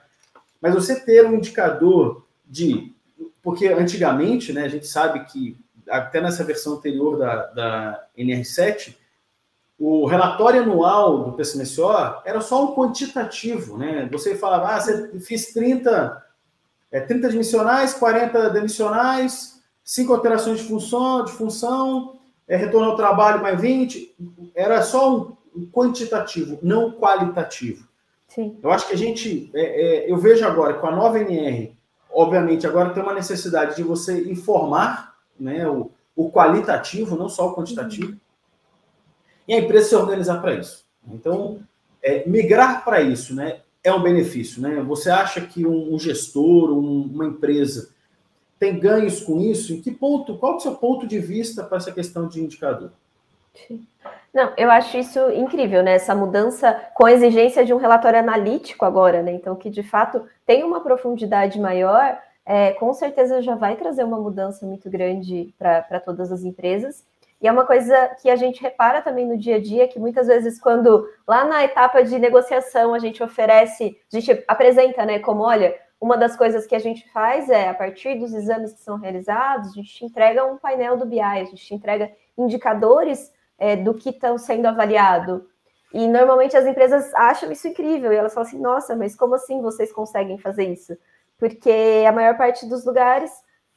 mas você ter um indicador de. Porque antigamente, né, a gente sabe que, até nessa versão anterior da, da NR7, o relatório anual do PCMSO era só um quantitativo, né? Você falava, ah, você fiz 30, é, 30 dimensionais, 40 dimensionais, 5 alterações de função, de função é, retorno ao trabalho mais 20. Era só um, um quantitativo, não qualitativo. Sim. Eu acho que a gente, é, é, eu vejo agora com a nova NR, obviamente agora tem uma necessidade de você informar né, o, o qualitativo, não só o quantitativo. Uhum e a empresa se organizar para isso. Então, é, migrar para isso né, é um benefício. Né? Você acha que um, um gestor, um, uma empresa, tem ganhos com isso? Em que ponto, qual é o seu ponto de vista para essa questão de indicador? Não, eu acho isso incrível, né? Essa mudança com a exigência de um relatório analítico agora, né? Então, que de fato tem uma profundidade maior, é, com certeza já vai trazer uma mudança muito grande para todas as empresas. E é uma coisa que a gente repara também no dia a dia, que muitas vezes, quando lá na etapa de negociação a gente oferece, a gente apresenta, né, como olha, uma das coisas que a gente faz é, a partir dos exames que são realizados, a gente entrega um painel do BI, a gente entrega indicadores é, do que estão sendo avaliado. E normalmente as empresas acham isso incrível, e elas falam assim, nossa, mas como assim vocês conseguem fazer isso? Porque a maior parte dos lugares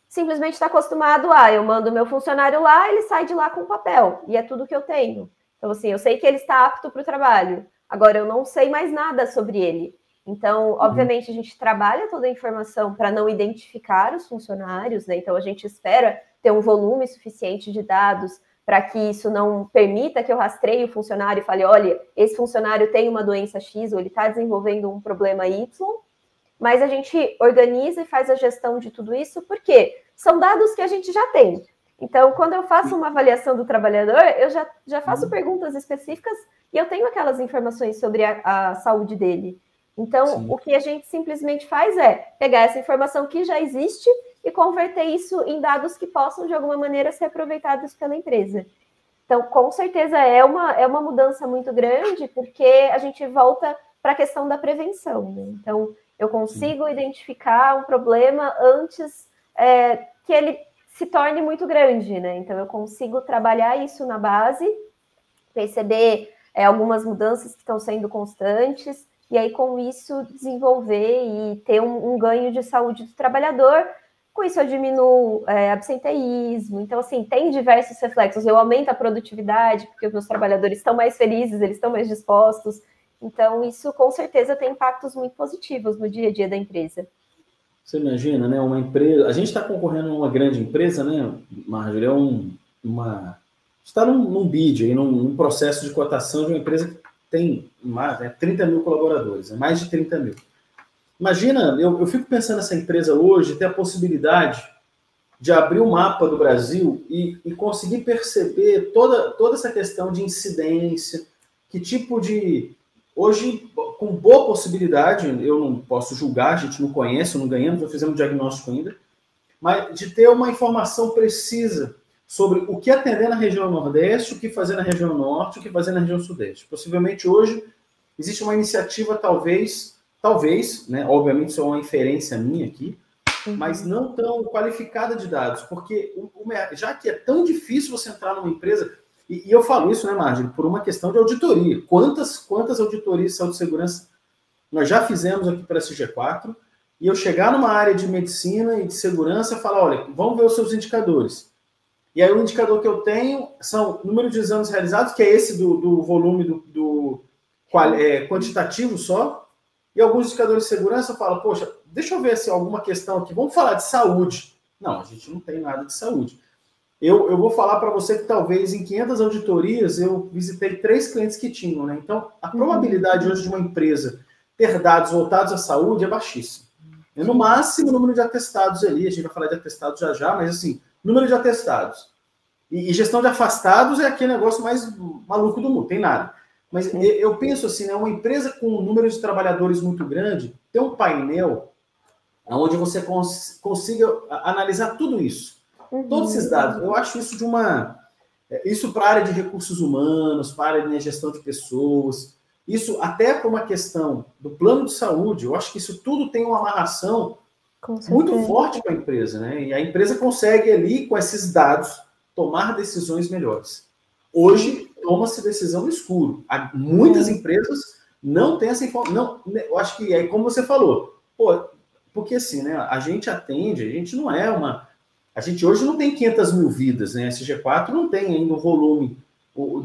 simplesmente está acostumado a eu mando meu funcionário lá, ele sai de lá com o papel, e é tudo que eu tenho. Então, assim, eu sei que ele está apto para o trabalho, agora eu não sei mais nada sobre ele. Então, uhum. obviamente, a gente trabalha toda a informação para não identificar os funcionários, né? Então, a gente espera ter um volume suficiente de dados para que isso não permita que eu rastreie o funcionário e fale: olha, esse funcionário tem uma doença X ou ele está desenvolvendo um problema Y. Mas a gente organiza e faz a gestão de tudo isso, porque são dados que a gente já tem. Então, quando eu faço uma avaliação do trabalhador, eu já, já faço uhum. perguntas específicas e eu tenho aquelas informações sobre a, a saúde dele. Então, Sim. o que a gente simplesmente faz é pegar essa informação que já existe e converter isso em dados que possam, de alguma maneira, ser aproveitados pela empresa. Então, com certeza é uma, é uma mudança muito grande, porque a gente volta para a questão da prevenção. Né? Então, eu consigo Sim. identificar um problema antes é, que ele se torne muito grande, né? Então, eu consigo trabalhar isso na base, perceber é, algumas mudanças que estão sendo constantes, e aí, com isso, desenvolver e ter um, um ganho de saúde do trabalhador. Com isso, eu diminuo é, absenteísmo. Então, assim, tem diversos reflexos. Eu aumento a produtividade, porque os meus trabalhadores estão mais felizes, eles estão mais dispostos. Então, isso com certeza tem impactos muito positivos no dia a dia da empresa. Você imagina, né? Uma empresa. A gente está concorrendo a uma grande empresa, né, Marjorie? É um, uma. Está num, num bid, aí, num, num, processo de cotação de uma empresa que tem mais, né, 30 mil colaboradores, né, mais de 30 mil. Imagina, eu, eu fico pensando nessa empresa hoje ter a possibilidade de abrir o um mapa do Brasil e, e, conseguir perceber toda, toda essa questão de incidência, que tipo de. Hoje, com boa possibilidade, eu não posso julgar, a gente não conhece, não ganhamos, não fizemos diagnóstico ainda, mas de ter uma informação precisa sobre o que atender na região Nordeste, o que fazer na região Norte, o que fazer na região Sudeste. Possivelmente hoje existe uma iniciativa, talvez, talvez, né? Obviamente, isso é uma inferência minha aqui, uhum. mas não tão qualificada de dados, porque o, o, já que é tão difícil você entrar numa empresa, e, e eu falo isso, né, Margem, por uma questão de auditoria. Quantas, quantas auditorias de saúde e segurança nós já fizemos aqui para a SG4, e eu chegar numa área de medicina e de segurança e falar, olha, vamos ver os seus indicadores. E aí o indicador que eu tenho são número de exames realizados, que é esse do, do volume do, do é, quantitativo só, e alguns indicadores de segurança falo, poxa, deixa eu ver se alguma questão aqui, vamos falar de saúde. Não, a gente não tem nada de saúde. Eu, eu vou falar para você que talvez em 500 auditorias eu visitei três clientes que tinham, né? Então, a uhum. probabilidade hoje de uma empresa ter dados voltados à saúde é baixíssima. É no máximo o número de atestados ali, a gente vai falar de atestados já já, mas assim, número de atestados. E, e, gestão de afastados é aquele negócio mais maluco do mundo, tem nada. Mas eu, penso assim, né, uma empresa com um número de trabalhadores muito grande, tem um painel onde você cons consiga analisar tudo isso. Uhum. Todos esses dados. Eu acho isso de uma. É, isso para a área de recursos humanos, para a área de gestão de pessoas, isso até para uma questão do plano de saúde, eu acho que isso tudo tem uma amarração muito forte para a empresa, né? E a empresa consegue ali, com esses dados, tomar decisões melhores. Hoje, toma-se decisão no escuro. Muitas empresas não têm essa informação. Não, eu acho que é como você falou. Pô, porque assim, né? A gente atende, a gente não é uma. A gente hoje não tem 500 mil vidas, né? A SG4 não tem ainda um volume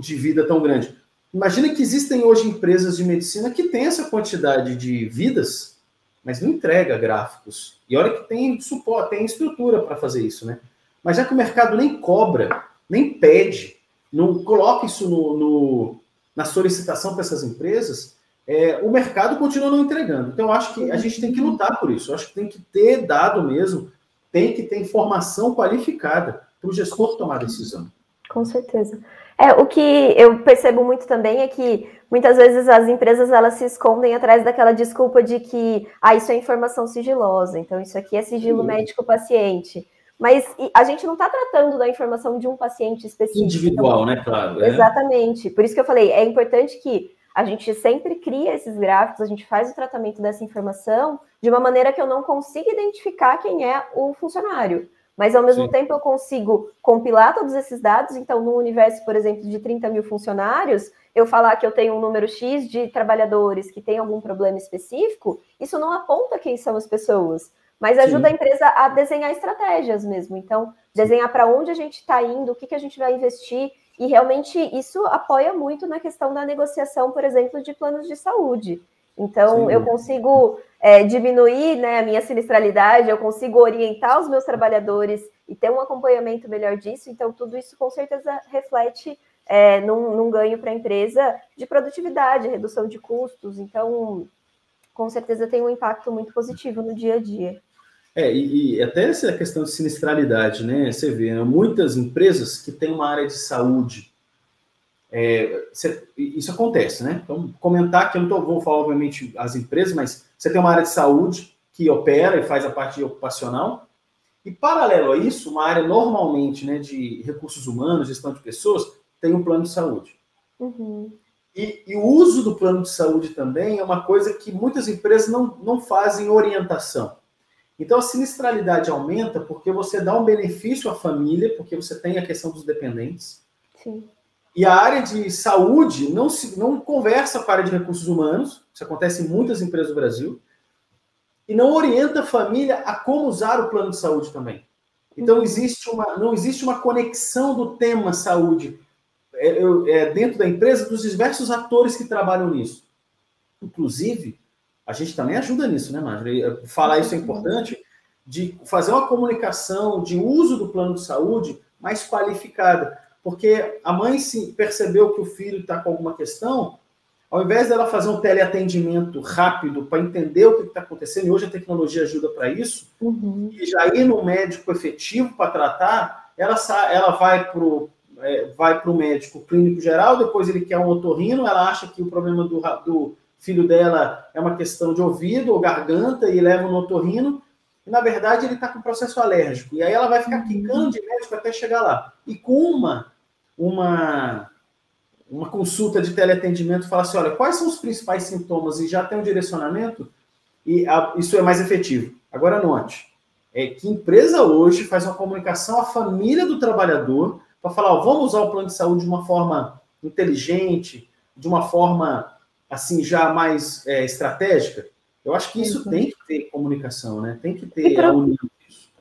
de vida tão grande. Imagina que existem hoje empresas de medicina que têm essa quantidade de vidas, mas não entrega gráficos. E olha que tem suporte, tem estrutura para fazer isso, né? Mas já que o mercado nem cobra, nem pede, não coloca isso no, no na solicitação para essas empresas, é, o mercado continua não entregando. Então, eu acho que a gente tem que lutar por isso. Eu acho que tem que ter dado mesmo, tem que ter informação qualificada para o gestor tomar decisão. Com certeza. É, o que eu percebo muito também é que muitas vezes as empresas elas se escondem atrás daquela desculpa de que ah, isso é informação sigilosa, então isso aqui é sigilo médico-paciente. Mas a gente não está tratando da informação de um paciente específico. Individual, né, claro. É. Exatamente. Por isso que eu falei, é importante que a gente sempre cria esses gráficos, a gente faz o tratamento dessa informação de uma maneira que eu não consiga identificar quem é o funcionário. Mas ao mesmo Sim. tempo eu consigo compilar todos esses dados. Então, no universo, por exemplo, de 30 mil funcionários, eu falar que eu tenho um número X de trabalhadores que tem algum problema específico, isso não aponta quem são as pessoas mas ajuda Sim. a empresa a desenhar estratégias mesmo. Então, desenhar para onde a gente está indo, o que, que a gente vai investir, e realmente isso apoia muito na questão da negociação, por exemplo, de planos de saúde. Então, Sim. eu consigo é, diminuir né, a minha sinistralidade, eu consigo orientar os meus trabalhadores e ter um acompanhamento melhor disso. Então, tudo isso com certeza reflete é, num, num ganho para a empresa de produtividade, redução de custos. Então, com certeza tem um impacto muito positivo no dia a dia. É, e, e até essa questão de sinistralidade, né? Você vê, né? muitas empresas que têm uma área de saúde, é, isso acontece, né? Então, comentar que eu não tô, vou falar, obviamente, as empresas, mas você tem uma área de saúde que opera e faz a parte ocupacional, e paralelo a isso, uma área normalmente né, de recursos humanos, gestão de pessoas, tem um plano de saúde. Uhum. E, e, o uso do plano de saúde também é uma coisa que muitas empresas não, não fazem orientação. Então a sinistralidade aumenta porque você dá um benefício à família, porque você tem a questão dos dependentes. Sim. E a área de saúde não, se, não conversa com a área de recursos humanos, isso acontece em muitas empresas do Brasil, e não orienta a família a como usar o plano de saúde também. Então uhum. existe uma, não existe uma conexão do tema saúde é, é, dentro da empresa dos diversos atores que trabalham nisso. Inclusive, a gente também ajuda nisso, né, Marjorie? Falar isso é importante, de fazer uma comunicação de uso do plano de saúde mais qualificada. Porque a mãe se percebeu que o filho está com alguma questão, ao invés dela fazer um teleatendimento rápido para entender o que está acontecendo, e hoje a tecnologia ajuda para isso, uhum. e já ir no médico efetivo para tratar, ela, ela vai para o é, vai médico clínico geral, depois ele quer um otorrino, ela acha que o problema do, do filho dela é uma questão de ouvido ou garganta e leva no otorrino, e na verdade ele está com processo alérgico. E aí ela vai ficar quicando de médico até chegar lá. E com uma, uma, uma consulta de teleatendimento, fala assim: olha, quais são os principais sintomas? E já tem um direcionamento, e a, isso é mais efetivo. Agora, note, é que empresa hoje faz uma comunicação à família do trabalhador para falar: ó, vamos usar o plano de saúde de uma forma inteligente, de uma forma assim já mais é, estratégica, eu acho que isso uhum. tem que ter comunicação, né? Tem que ter pro, a união.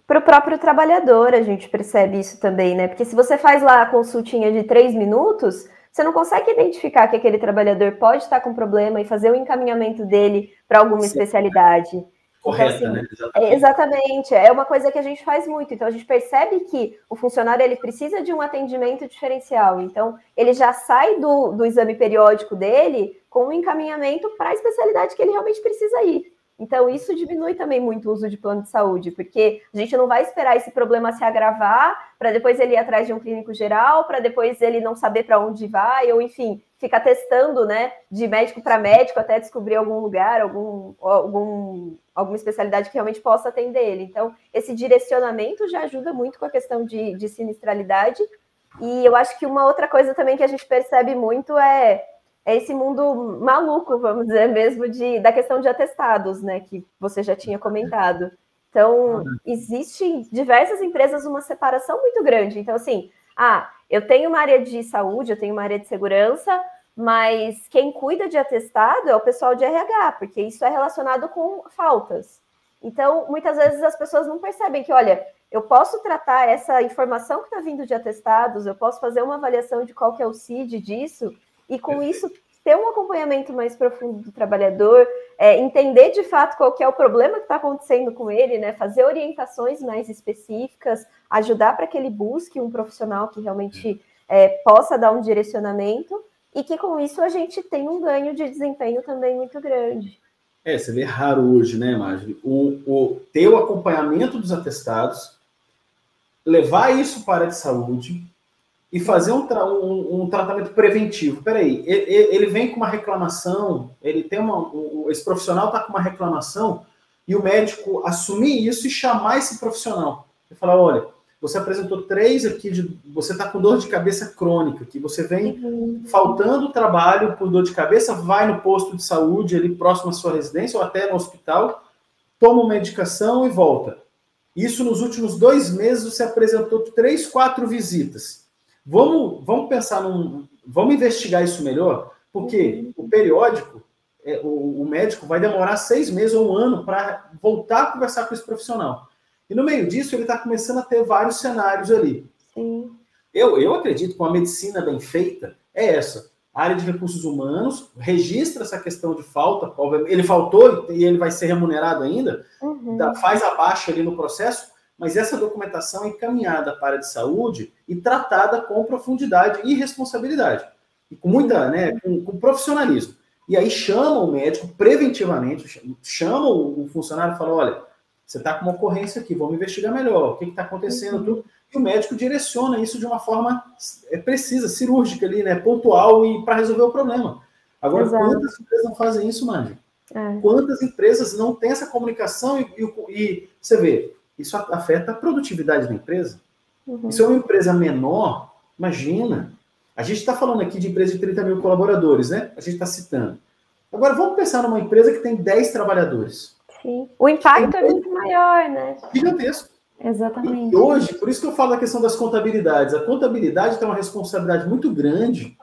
Para o próprio trabalhador, a gente percebe isso também, né? Porque se você faz lá a consultinha de três minutos, você não consegue identificar que aquele trabalhador pode estar com problema e fazer o encaminhamento dele para alguma Sim. especialidade. Correta, então, assim, né? Exatamente. É, exatamente. É uma coisa que a gente faz muito. Então, a gente percebe que o funcionário ele precisa de um atendimento diferencial. Então, ele já sai do, do exame periódico dele com um encaminhamento para a especialidade que ele realmente precisa ir. Então, isso diminui também muito o uso de plano de saúde, porque a gente não vai esperar esse problema se agravar para depois ele ir atrás de um clínico geral, para depois ele não saber para onde vai, ou enfim, ficar testando, né, de médico para médico até descobrir algum lugar, algum, algum, alguma especialidade que realmente possa atender ele. Então, esse direcionamento já ajuda muito com a questão de, de sinistralidade. E eu acho que uma outra coisa também que a gente percebe muito é é esse mundo maluco, vamos dizer mesmo, de, da questão de atestados, né, que você já tinha comentado. Então, existe em diversas empresas uma separação muito grande. Então, assim, ah, eu tenho uma área de saúde, eu tenho uma área de segurança, mas quem cuida de atestado é o pessoal de RH, porque isso é relacionado com faltas. Então, muitas vezes as pessoas não percebem que, olha, eu posso tratar essa informação que está vindo de atestados, eu posso fazer uma avaliação de qual que é o CID disso, e com isso ter um acompanhamento mais profundo do trabalhador, é, entender de fato qual que é o problema que está acontecendo com ele, né? Fazer orientações mais específicas, ajudar para que ele busque um profissional que realmente é, possa dar um direcionamento e que com isso a gente tem um ganho de desempenho também muito grande. É, você vê raro hoje, né, Marjorie? O, o, ter o acompanhamento dos atestados, levar isso para a de saúde, e fazer um, tra um, um, tratamento preventivo. Peraí, ele, ele vem com uma reclamação, ele tem uma. Um, esse profissional está com uma reclamação, e o médico assumir isso e chamar esse profissional. E falar: olha, você apresentou três aqui, de, você está com dor de cabeça crônica, que você vem uhum. faltando trabalho por dor de cabeça, vai no posto de saúde ali próximo à sua residência ou até no hospital, toma uma medicação e volta. Isso nos últimos dois meses você apresentou três, quatro visitas. Vamos, vamos pensar num. Vamos investigar isso melhor, porque o periódico, é, o, o, médico vai demorar seis meses ou um ano para voltar a conversar com esse profissional. E no meio disso, ele está começando a ter vários cenários ali. Sim. Eu, eu acredito que uma medicina bem feita é essa. área de recursos humanos, registra essa questão de falta, ele faltou e ele vai ser remunerado ainda, uhum. faz a baixa ali no processo, mas essa documentação é encaminhada para a área de saúde e tratada com profundidade e responsabilidade, e com muita, né, com, com profissionalismo. E aí chama o médico preventivamente, chama o funcionário e fala, olha, você está com uma ocorrência aqui, vamos investigar melhor, o que está acontecendo, uhum. tudo. E o médico direciona isso de uma forma é, precisa, cirúrgica ali, né? Pontual e para resolver o problema. Agora, Exato. quantas empresas não fazem isso, Mandy? É. Quantas empresas não têm essa comunicação e, e, e, você vê, isso afeta a produtividade da empresa. Uhum. Se é uma empresa menor, imagina. A gente está falando aqui de empresa de 30 mil colaboradores, né? A gente está citando. Agora, vamos pensar numa empresa que tem 10 trabalhadores. Sim. O impacto é muito maior, né? Gigantesco. Exatamente. E hoje, por isso que eu falo da questão das contabilidades. A contabilidade tem uma responsabilidade muito grande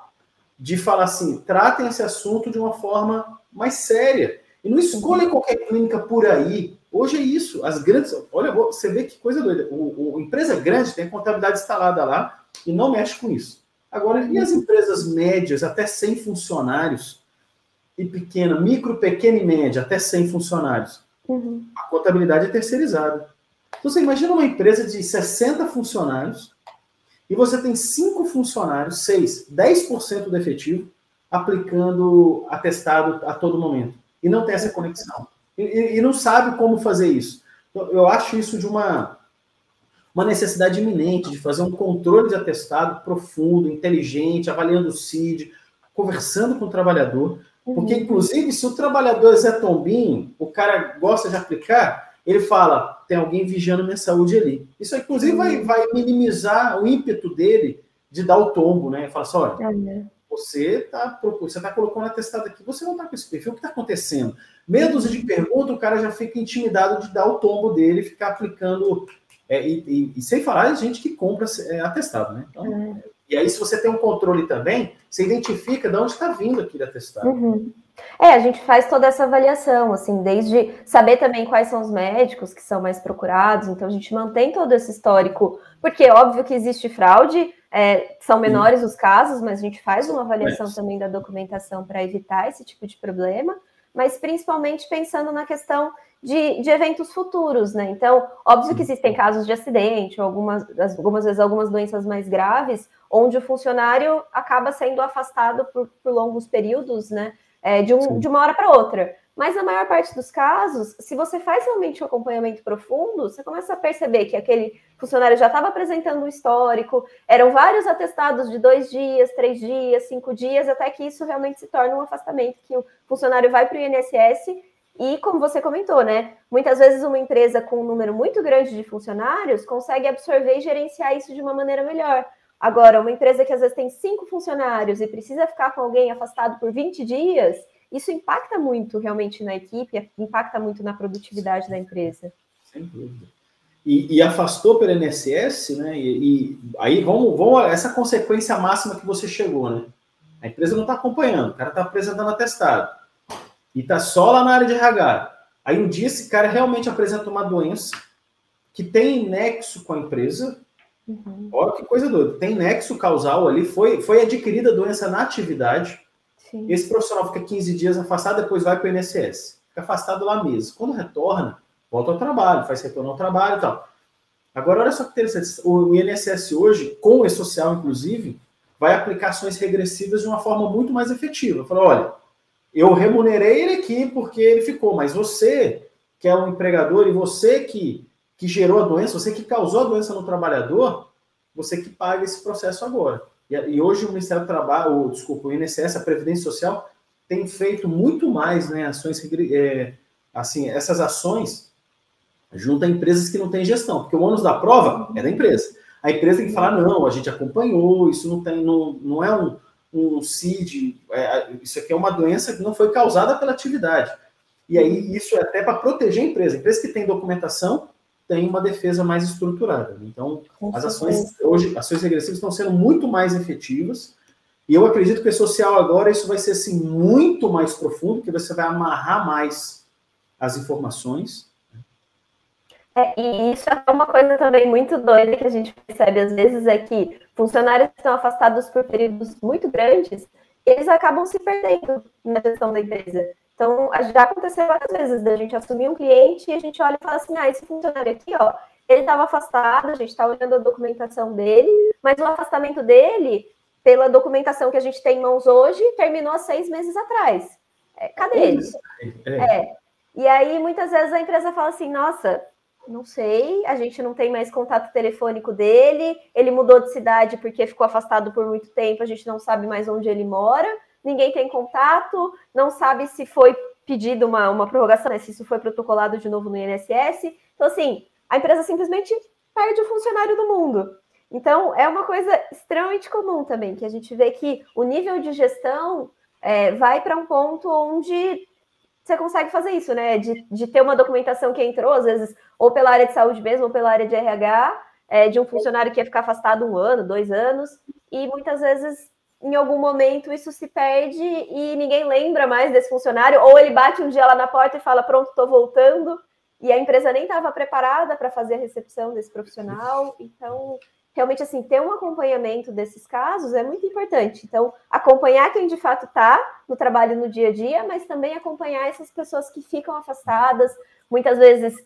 de falar assim: tratem esse assunto de uma forma mais séria. E não escolhem qualquer clínica por aí. Hoje é isso. As grandes. Olha, você vê que coisa doida. O, o empresa grande tem a contabilidade instalada lá e não mexe com isso. Agora, e as empresas médias, até 100 funcionários, e pequena, micro, pequena e média, até 100 funcionários? Uhum. A contabilidade é terceirizada. Então, você imagina uma empresa de 60 funcionários e você tem cinco funcionários, seis, 10% do efetivo, aplicando atestado a todo momento. E não tem essa conexão. E, e, não sabe como fazer isso. Então, eu acho isso de uma, uma necessidade iminente de fazer um controle de atestado profundo, inteligente, avaliando o CID, conversando com o trabalhador. Porque, uhum. inclusive, se o trabalhador é Zé Tombinho, o cara gosta de aplicar, ele fala, tem alguém vigiando minha saúde ali. Isso, inclusive, vai, vai minimizar o ímpeto dele de dar o tombo, né? Fala assim, olha, é. você está você tá colocando atestado aqui, você não está com esse perfil, o que está acontecendo? Meia dúzia de perguntas, o cara já fica intimidado de dar o tombo dele, ficar aplicando, é, e, e, e, sem falar de gente que compra é, atestado, né? Então, é. E aí, se você tem um controle também, você identifica de onde está vindo aquele atestado. Uhum. É, a gente faz toda essa avaliação, assim, desde saber também quais são os médicos que são mais procurados, então a gente mantém todo esse histórico, porque é óbvio que existe fraude, é, são menores os casos, mas a gente faz uma avaliação também da documentação para evitar esse tipo de problema, mas principalmente pensando na questão de, de, eventos futuros, né? Então, óbvio que existem casos de acidente, ou algumas, algumas vezes algumas doenças mais graves, onde o funcionário acaba sendo afastado por, por longos períodos, né? É, de, um, de uma hora para outra. Mas na maior parte dos casos, se você faz realmente um acompanhamento profundo, você começa a perceber que aquele funcionário já estava apresentando um histórico, eram vários atestados de dois dias, três dias, cinco dias, até que isso realmente se torna um afastamento, que o funcionário vai para o INSS e, como você comentou, né? Muitas vezes uma empresa com um número muito grande de funcionários consegue absorver e gerenciar isso de uma maneira melhor. Agora, uma empresa que às vezes tem cinco funcionários e precisa ficar com alguém afastado por 20 dias, isso impacta muito realmente na equipe, impacta muito na produtividade da empresa. Sem dúvida. E, e afastou pelo INSS, né? E, e, aí vamos, vamos essa consequência máxima que você chegou, né? A empresa não está acompanhando, o cara está apresentando atestado e está só lá na área de RH. Aí um dia esse cara realmente apresenta uma doença que tem nexo com a empresa. Uhum. Olha que coisa doida. Tem nexo causal ali, foi, foi adquirida a doença na atividade. Sim. Esse profissional fica 15 dias afastado, depois vai para o INSS. Fica afastado lá mesmo. Quando retorna, volta ao trabalho, faz retorno ao trabalho e tal. Agora, olha só que interessante. O INSS hoje, com o E-Social, inclusive, vai aplicar ações regressivas de uma forma muito mais efetiva. Falou, olha, eu remunerei ele aqui porque ele ficou, mas você, que é um empregador, e você que, que gerou a doença, você que causou a doença no trabalhador, você que paga esse processo agora. E, e hoje o Ministério do Trabalho, desculpa, o INSS, a Previdência Social, tem feito muito mais né, ações, é, assim, essas ações junto a empresas que não têm gestão, porque o ônus da prova é da empresa. A empresa tem que falar, não, a gente acompanhou, isso não tem, não, não é um, um CID, é, isso aqui é uma doença que não foi causada pela atividade. E aí isso é até para proteger a empresa. A empresa que tem documentação tem uma defesa mais estruturada. Né? Então, as ações hoje, ações regressivas estão sendo muito mais efetivas. E eu acredito que o social agora isso vai ser assim muito mais profundo, que você vai amarrar mais as informações. É, e isso é uma coisa também muito doida que a gente percebe às vezes é que funcionários estão afastados por períodos muito grandes eles acabam se perdendo na gestão da empresa. Então, já aconteceu várias vezes da gente assumir um cliente e a gente olha e fala assim: ah, esse funcionário aqui, ó, ele estava afastado, a gente está olhando a documentação dele, mas o afastamento dele, pela documentação que a gente tem em mãos hoje, terminou há seis meses atrás. É, cadê ele? É. é. E aí, muitas vezes, a empresa fala assim: nossa, não sei, a gente não tem mais contato telefônico dele, ele mudou de cidade porque ficou afastado por muito tempo, a gente não sabe mais onde ele mora, ninguém tem contato, não sabe se foi pedido uma, uma prorrogação, né, se isso foi protocolado de novo no INSS. Então, assim, a empresa simplesmente perde o funcionário do mundo. Então, é uma coisa extremamente comum também, que a gente vê que o nível de gestão é, vai para um ponto onde você consegue fazer isso, né? De, de ter uma documentação que entrou, às vezes, ou pela área de saúde mesmo, ou pela área de RH, é, de um funcionário que ia ficar afastado um ano, dois anos, e muitas vezes, em algum momento, isso se perde e ninguém lembra mais desse funcionário, ou ele bate um dia lá na porta e fala: Pronto, estou voltando, e a empresa nem estava preparada para fazer a recepção desse profissional. Então, realmente, assim, ter um acompanhamento desses casos é muito importante. Então, acompanhar quem de fato está no trabalho no dia a dia, mas também acompanhar essas pessoas que ficam afastadas. Muitas vezes,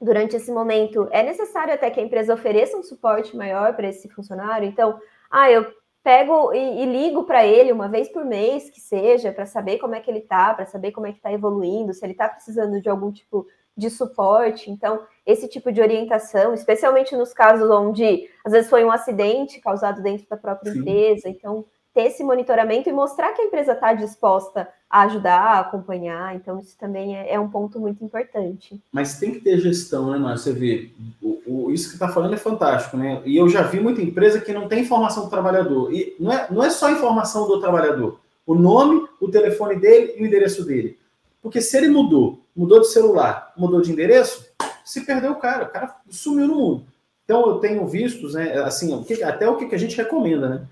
durante esse momento, é necessário até que a empresa ofereça um suporte maior para esse funcionário. Então, ah, eu pego e, e ligo para ele uma vez por mês, que seja, para saber como é que ele está, para saber como é que está evoluindo, se ele está precisando de algum tipo de suporte. Então, esse tipo de orientação, especialmente nos casos onde às vezes foi um acidente causado dentro da própria Sim. empresa. Então, ter esse monitoramento e mostrar que a empresa está disposta ajudar, a acompanhar. Então, isso também é, é, um ponto muito importante. Mas tem que ter gestão, né, Márcio? Você vê, o, o, isso que está falando é fantástico, né? E eu já vi muita empresa que não tem informação do trabalhador. E não é, não é só informação do trabalhador. O nome, o telefone dele e o endereço dele. Porque se ele mudou, mudou de celular, mudou de endereço, se perdeu o cara, o cara sumiu no mundo. Então eu tenho vistos, né, assim, até o que a gente recomenda, né?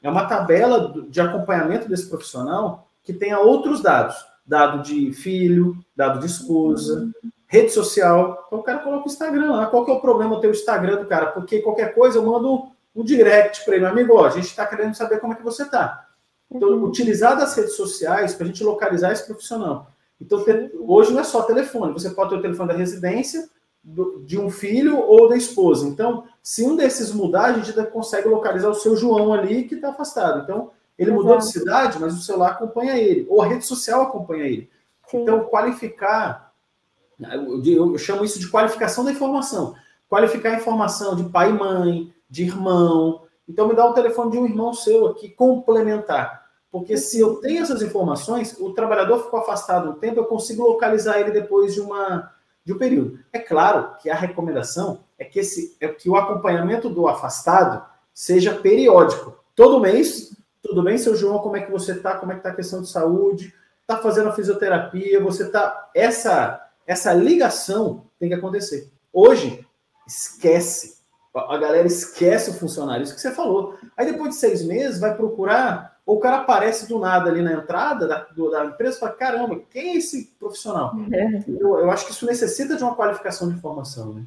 É uma tabela de acompanhamento desse profissional que tenha outros dados, dado de filho, dado de esposa, rede social. Então o cara coloca o Instagram lá. Qual que é o problema ter o Instagram do cara? Porque qualquer coisa eu mando um direct para ele, amigo, ó, a gente está querendo saber como é que você está. Então, uhum. utilizar das redes sociais para a gente localizar esse profissional. Então, hoje não é só telefone, você pode ter o telefone da residência, do, de um filho ou da esposa. Então, se um desses mudar, a gente consegue localizar o seu João ali que está afastado. Então, ele Exato. mudou de cidade, mas o celular acompanha ele, ou a rede social acompanha ele. Sim. Então, qualificar, eu, eu chamo isso de qualificação da informação. Qualificar a informação de pai e mãe, de irmão. Então, me dá o telefone de um irmão seu aqui, complementar. Porque se eu tenho essas informações, o trabalhador ficou afastado um tempo, eu consigo localizar ele depois de, uma, de um período. É claro que a recomendação é que, esse, é que o acompanhamento do afastado seja periódico. Todo mês, tudo bem, seu João, como é que você está? Como é que está a questão de saúde? Está fazendo a fisioterapia? Você está... Essa, essa ligação tem que acontecer. Hoje, esquece. A galera esquece o funcionário, isso que você falou. Aí depois de seis meses, vai procurar ou o cara aparece do nada ali na entrada da, do, da empresa e fala: caramba, quem é esse profissional? É. Eu, eu, acho que isso necessita de uma qualificação de informação, né?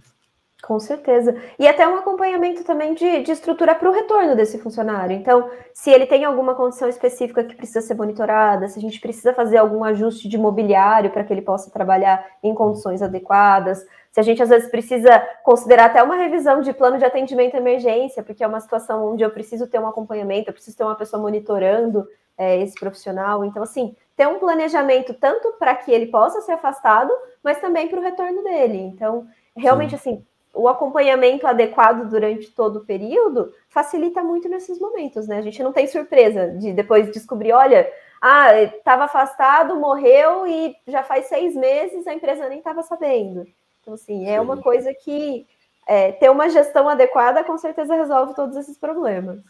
Com certeza. E até um acompanhamento também de, de estrutura para o retorno desse funcionário. Então, se ele tem alguma condição específica que precisa ser monitorada, se a gente precisa fazer algum ajuste de mobiliário para que ele possa trabalhar em condições adequadas, se a gente às vezes precisa considerar até uma revisão de plano de atendimento à emergência, porque é uma situação onde eu preciso ter um acompanhamento, eu preciso ter uma pessoa monitorando é, esse profissional. Então, assim, ter um planejamento tanto para que ele possa ser afastado, mas também para o retorno dele. Então, realmente, Sim. assim, o acompanhamento adequado durante todo o período facilita muito nesses momentos, né? A gente não tem surpresa de depois descobrir, olha, ah, estava afastado, morreu e já faz seis meses a empresa nem estava sabendo. Então, assim, é Sim. uma coisa que é, ter uma gestão adequada com certeza resolve todos esses problemas.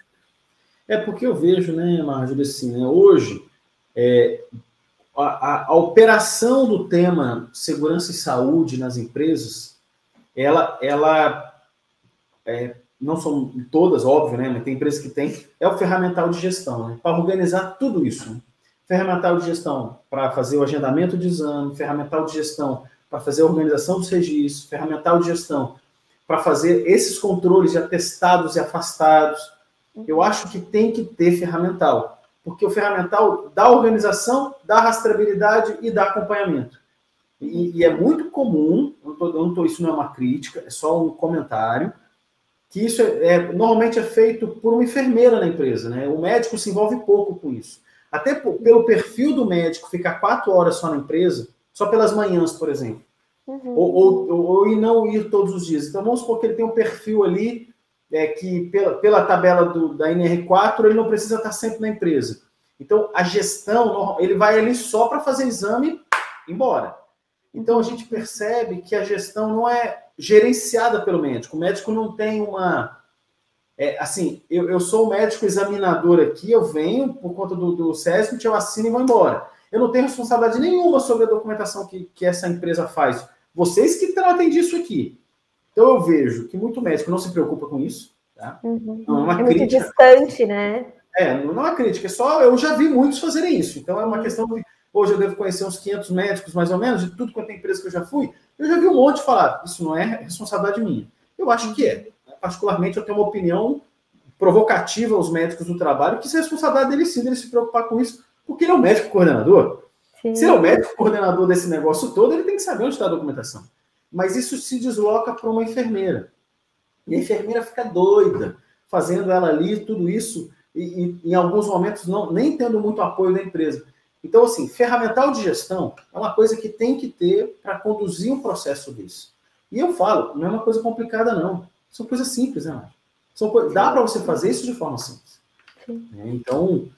É porque eu vejo, né, Marjorie, assim, né, hoje é, a, a, a, operação do tema segurança e saúde nas empresas, ela, ela é, não são todas, óbvio, né, mas tem empresas que tem, é o ferramental de gestão, né, para organizar tudo isso. Né? Ferramental de gestão para fazer o agendamento de exame, ferramental de gestão para fazer a organização dos registros, ferramental de gestão, para fazer esses controles de atestados e afastados. Eu acho que tem que ter ferramental. porque o ferramental dá organização, dá rastreabilidade e dá acompanhamento. E, e é muito comum, não tô, não tô, isso não é uma crítica, é só um comentário, que isso é, é, normalmente é feito por uma enfermeira na empresa, né? O médico se envolve pouco com isso. Até por, pelo perfil do médico ficar quatro horas só na empresa, só pelas manhãs, por exemplo. Uhum. Ou, ou, ou, e não ir todos os dias. Então vamos supor que ele tem um perfil ali é, que pela, pela tabela do, da NR4 ele não precisa estar sempre na empresa. Então a gestão, ele vai ali só para fazer exame e embora. Então a gente percebe que a gestão não é gerenciada pelo médico. O médico não tem uma. É, assim, eu, eu sou o médico examinador aqui, eu venho por conta do, do SESC, eu assino e vou embora. Eu não tenho responsabilidade nenhuma sobre a documentação que, que essa empresa faz. Vocês que tratem disso aqui. Então eu vejo que muito médico não se preocupa com isso. Tá? Uhum. Não é uma é crítica. muito distante, né? É, não é uma crítica, é só eu já vi muitos fazerem isso. Então é uma questão de hoje eu devo conhecer uns 500 médicos mais ou menos de tudo quanto é empresa que eu já fui. Eu já vi um monte falar, isso não é responsabilidade minha. Eu acho que é. Particularmente eu tenho uma opinião provocativa aos médicos do trabalho, que isso é responsabilidade dele sim, dele se preocupar com isso, porque ele é o médico coordenador. Sim. Se ele é o médico coordenador desse negócio todo, ele tem que saber onde está a documentação. Mas isso se desloca para uma enfermeira. E a enfermeira fica doida, fazendo ela ali tudo isso, e, e em alguns momentos não, nem tendo muito apoio da empresa. Então, assim, ferramental de gestão é uma coisa que tem que ter para conduzir um processo desse. E eu falo, não é uma coisa complicada, não. São coisas simples, né? São Dá para você fazer isso de forma simples. É, então,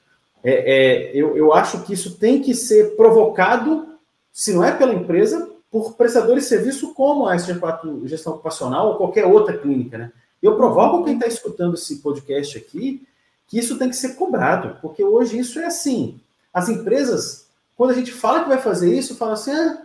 é, é, eu, eu acho que isso tem que ser provocado, se não é pela empresa, por prestadores de serviço como a SG4 Gestão Ocupacional ou qualquer outra clínica, né? Eu provoco quem está escutando esse podcast aqui que isso tem que ser cobrado, porque hoje isso é assim. As empresas, quando a gente fala que vai fazer isso, fala assim, ah,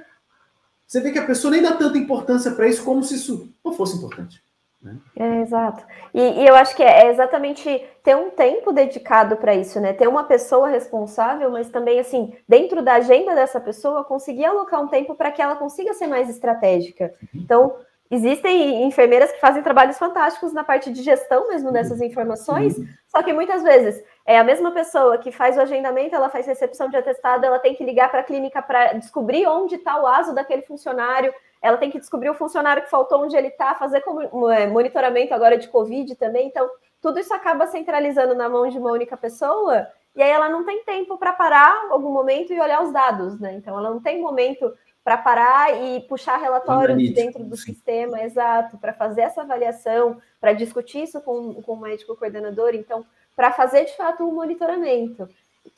você vê que a pessoa nem dá tanta importância para isso como se isso não fosse importante. Né? É, exato. E, e, eu acho que é, é exatamente ter um tempo dedicado para isso, né? Ter uma pessoa responsável, mas também, assim, dentro da agenda dessa pessoa, conseguir alocar um tempo para que ela consiga ser mais estratégica. Uhum. Então, existem enfermeiras que fazem trabalhos fantásticos na parte de gestão mesmo dessas informações, uhum. só que muitas vezes é a mesma pessoa que faz o agendamento, ela faz recepção de atestado, ela tem que ligar para a clínica para descobrir onde está o ASO daquele funcionário, ela tem que descobrir o funcionário que faltou, onde ele está, fazer é, monitoramento agora de Covid também. Então, tudo isso acaba centralizando na mão de uma única pessoa, e aí ela não tem tempo para parar algum momento e olhar os dados, né? Então, ela não tem momento para parar e puxar relatórios de dentro do sistema, exato, para fazer essa avaliação, para discutir isso com, com o médico coordenador, então, para fazer de fato um monitoramento,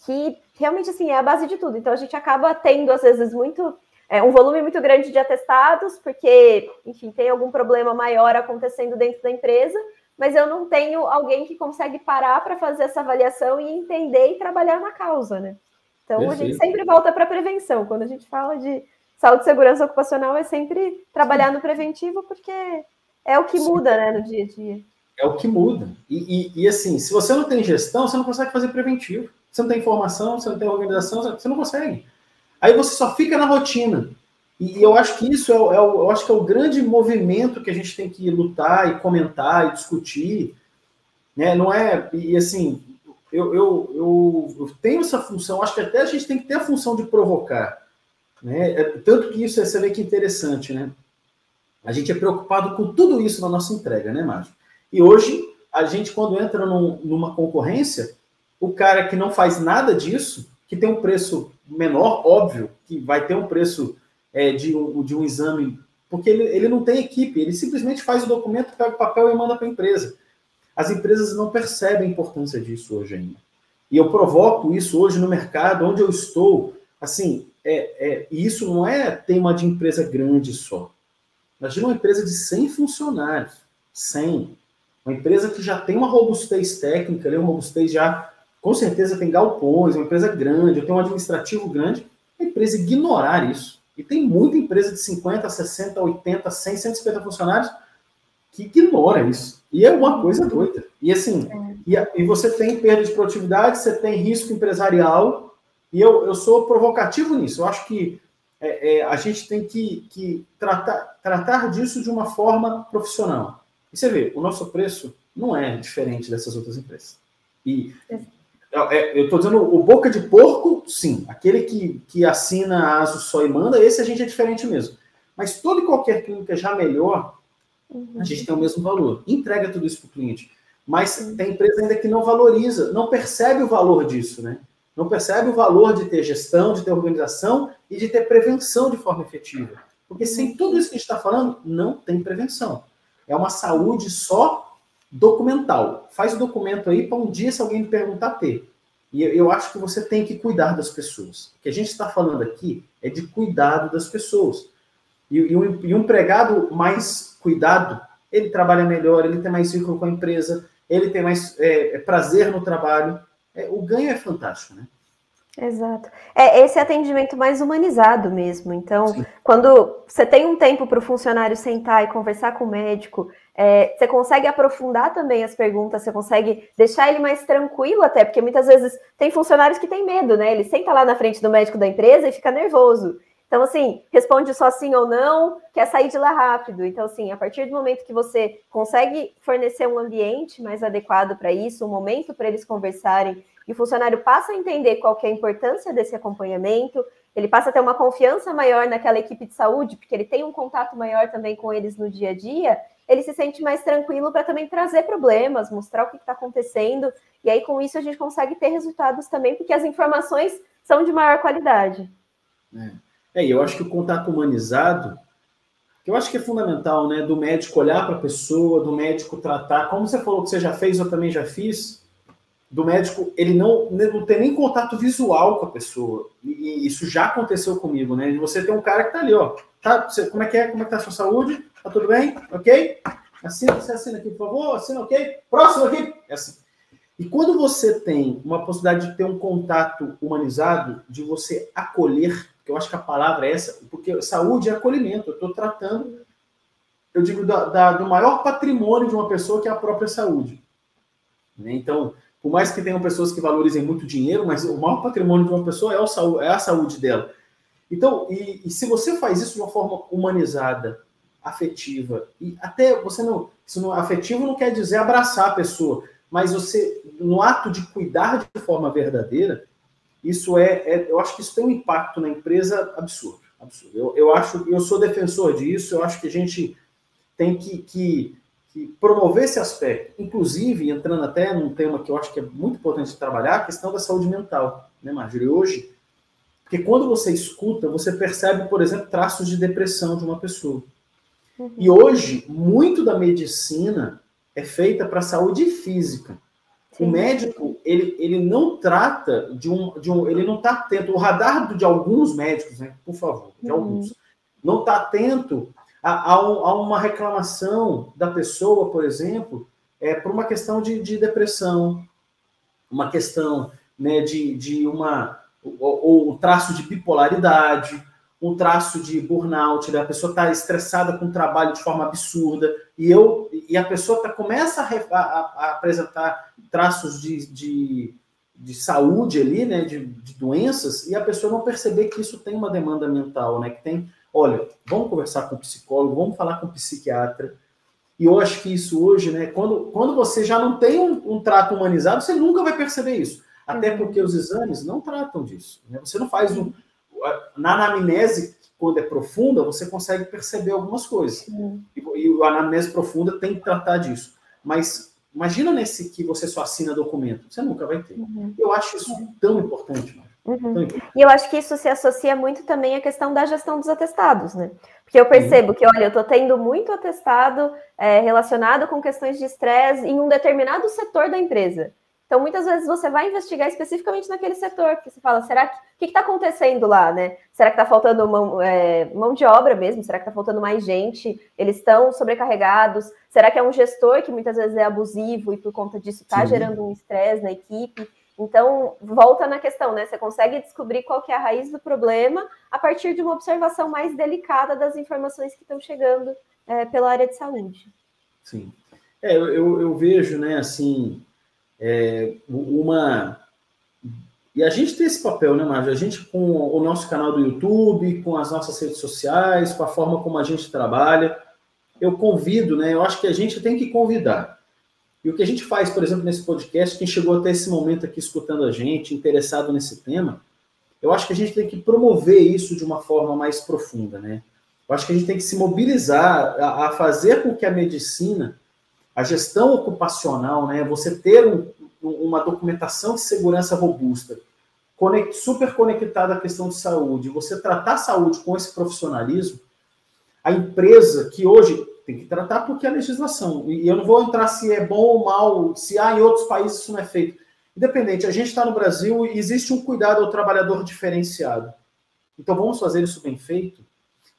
que realmente assim é a base de tudo. Então a gente acaba tendo, às vezes, muito é, um volume muito grande de atestados, porque, enfim, tem algum problema maior acontecendo dentro da empresa, mas eu não tenho alguém que consegue parar para fazer essa avaliação e entender e trabalhar na causa, né? Então Perfeito. a gente sempre volta para a prevenção. Quando a gente fala de saúde e segurança ocupacional, é sempre trabalhar no preventivo, porque é o que Sim. muda né, no dia a dia. É o que muda. E, e, e, assim, se você não tem gestão, você não consegue fazer preventivo. Você não tem informação, você não tem organização, você não consegue. Aí você só fica na rotina. E eu acho que isso é, é, eu acho que é o grande movimento que a gente tem que lutar e comentar e discutir. Né? Não é. E assim, eu, eu, eu, eu tenho essa função, acho que até a gente tem que ter a função de provocar. Né? É, tanto que isso você vê que interessante, né? A gente é preocupado com tudo isso na nossa entrega, né, Márcio? E hoje, a gente, quando entra num, numa concorrência, o cara que não faz nada disso, que tem um preço menor, óbvio, que vai ter um preço é, de, um, de um exame, porque ele, ele não tem equipe, ele simplesmente faz o documento, pega o papel e manda para a empresa. As empresas não percebem a importância disso hoje ainda. E eu provoco isso hoje no mercado, onde eu estou. Assim, é, é, e isso não é tema de empresa grande só. Imagina uma empresa de 100 funcionários. 100. Uma empresa que já tem uma robustez técnica, uma robustez já, com certeza tem galpões, uma empresa grande, eu tenho um administrativo grande, a empresa ignorar isso. E tem muita empresa de 50, 60, 80, 100, 150 funcionários que ignora isso. E é uma coisa doida. E assim, é. e, e, você tem perda de produtividade, você tem risco empresarial, e eu, eu sou provocativo nisso. Eu acho que é, é, a gente tem que, que tratar, tratar disso de uma forma profissional. E você vê, o nosso preço não é diferente dessas outras empresas. E é, eu estou dizendo o boca de porco, sim. Aquele que, que assina a ASO só e manda, esse a gente é diferente mesmo. Mas toda e qualquer clínica já melhor, uhum. a gente tem o mesmo valor. Entrega tudo isso para o cliente. Mas tem empresa ainda que não valoriza, não percebe o valor disso, né? Não percebe o valor de ter gestão, de ter organização e de ter prevenção de forma efetiva. Porque sem tudo isso que a gente está falando, não tem prevenção. É uma saúde só documental. Faz o documento aí para um dia, se alguém perguntar, ter. E eu acho que você tem que cuidar das pessoas. O que a gente está falando aqui é de cuidado das pessoas. E, e, um, e um empregado mais cuidado, ele trabalha melhor, ele tem mais vínculo com a empresa, ele tem mais é, prazer no trabalho. É, o ganho é fantástico, né? Exato. É esse atendimento mais humanizado mesmo. Então, Sim. quando você tem um tempo para o funcionário sentar e conversar com o médico, é, você consegue aprofundar também as perguntas, você consegue deixar ele mais tranquilo até, porque muitas vezes tem funcionários que têm medo, né? Ele senta lá na frente do médico da empresa e fica nervoso. Então, assim, responde só sim ou não, quer sair de lá rápido. Então, assim, a partir do momento que você consegue fornecer um ambiente mais adequado para isso, um momento para eles conversarem, e o funcionário passa a entender qual é a importância desse acompanhamento, ele passa a ter uma confiança maior naquela equipe de saúde, porque ele tem um contato maior também com eles no dia a dia, ele se sente mais tranquilo para também trazer problemas, mostrar o que está acontecendo, e aí com isso a gente consegue ter resultados também, porque as informações são de maior qualidade. É, é eu acho que o contato humanizado, que eu acho que é fundamental, né, do médico olhar para a pessoa, do médico tratar, como você falou que você já fez, eu também já fiz, do médico, ele não, não tem nem contato visual com a pessoa. E, isso já aconteceu comigo, né? Você tem um cara que tá ali, ó. Tá, você, como é que é? Como é que tá a sua saúde? Tá tudo bem? Ok? Assina, você assina aqui, por favor. Assina, ok? Próximo aqui. É assim. E quando você tem uma possibilidade de ter um contato humanizado, de você acolher, que eu acho que a palavra é essa, porque saúde é acolhimento. Eu estou tratando, eu digo, da, da, do maior patrimônio de uma pessoa, que é a própria saúde. Né? Então, por mais que tenham pessoas que valorizem muito dinheiro, mas o maior patrimônio de uma pessoa é, o, é a saúde dela. Então, e, e, se você faz isso de uma forma humanizada, afetiva, e até você não, se não afetivo não quer dizer abraçar a pessoa, mas você, no ato de cuidar de forma verdadeira, isso é, é eu acho que isso tem um impacto na empresa absurdo. absurdo. Eu, eu acho, eu sou defensor disso, eu acho que a gente tem que, que que promover esse aspecto, inclusive entrando até num tema que eu acho que é muito importante trabalhar, a questão da saúde mental, né, Marjorie? Hoje, porque quando você escuta, você percebe, por exemplo, traços de depressão de uma pessoa. Uhum. E hoje, muito da medicina é feita para a saúde física. Sim. O médico, ele, ele não trata de um, de um. Ele não está atento. O radar de alguns médicos, né, por favor, de uhum. alguns, não está atento Há, há uma reclamação da pessoa, por exemplo, é, por uma questão de, de depressão, uma questão né, de, de uma ou, um traço de bipolaridade, um traço de burnout, né? a pessoa está estressada com o trabalho de forma absurda, e eu e a pessoa tá, começa a, a, a apresentar traços de, de, de, saúde ali, né, de, de doenças, e a pessoa não perceber que isso tem uma demanda mental, né, que tem olha, vamos conversar com o psicólogo, vamos falar com o psiquiatra. E eu acho que isso hoje, né, quando, quando você já não tem um, um trato humanizado, você nunca vai perceber isso. Até uhum. porque os exames não tratam disso. Né? Você não faz um. Na anamnese, quando é profunda, você consegue perceber algumas coisas. Uhum. E, e a anamnese profunda tem que tratar disso. Mas imagina nesse que você só assina documento. Você nunca vai ter. Uhum. Eu acho isso tão importante. Uhum. E eu acho que isso se associa muito também à questão da gestão dos atestados, né? Porque eu percebo que, olha, eu estou tendo muito atestado é, relacionado com questões de estresse em um determinado setor da empresa. Então, muitas vezes você vai investigar especificamente naquele setor, porque você fala, será que o que está acontecendo lá, né? Será que está faltando mão, é, mão de obra mesmo? Será que está faltando mais gente? Eles estão sobrecarregados? Será que é um gestor que muitas vezes é abusivo e por conta disso está gerando um estresse na equipe? Então, volta na questão, né? Você consegue descobrir qual que é a raiz do problema a partir de uma observação mais delicada das informações que estão chegando é, pela área de saúde. Sim. É, eu, eu vejo, né, assim, é, uma... E a gente tem esse papel, né, Márcio? A gente, com o nosso canal do YouTube, com as nossas redes sociais, com a forma como a gente trabalha, eu convido, né? Eu acho que a gente tem que convidar E o que a gente faz, por exemplo, nesse podcast, quem chegou até esse momento aqui escutando a gente, interessado nesse tema, eu acho que a gente tem que promover isso de uma forma mais profunda, né? Eu acho que a gente tem que se mobilizar a, a fazer com que a medicina, a gestão ocupacional, né, você ter um, uma documentação de segurança robusta, super conectada à questão de saúde, você tratar a saúde com esse profissionalismo, a empresa que hoje tem que tratar porque é a legislação, e eu não vou entrar se é bom ou mal, se há em outros países isso não é feito. Independente, a gente está no Brasil e existe um cuidado ao trabalhador diferenciado. Então vamos fazer isso bem feito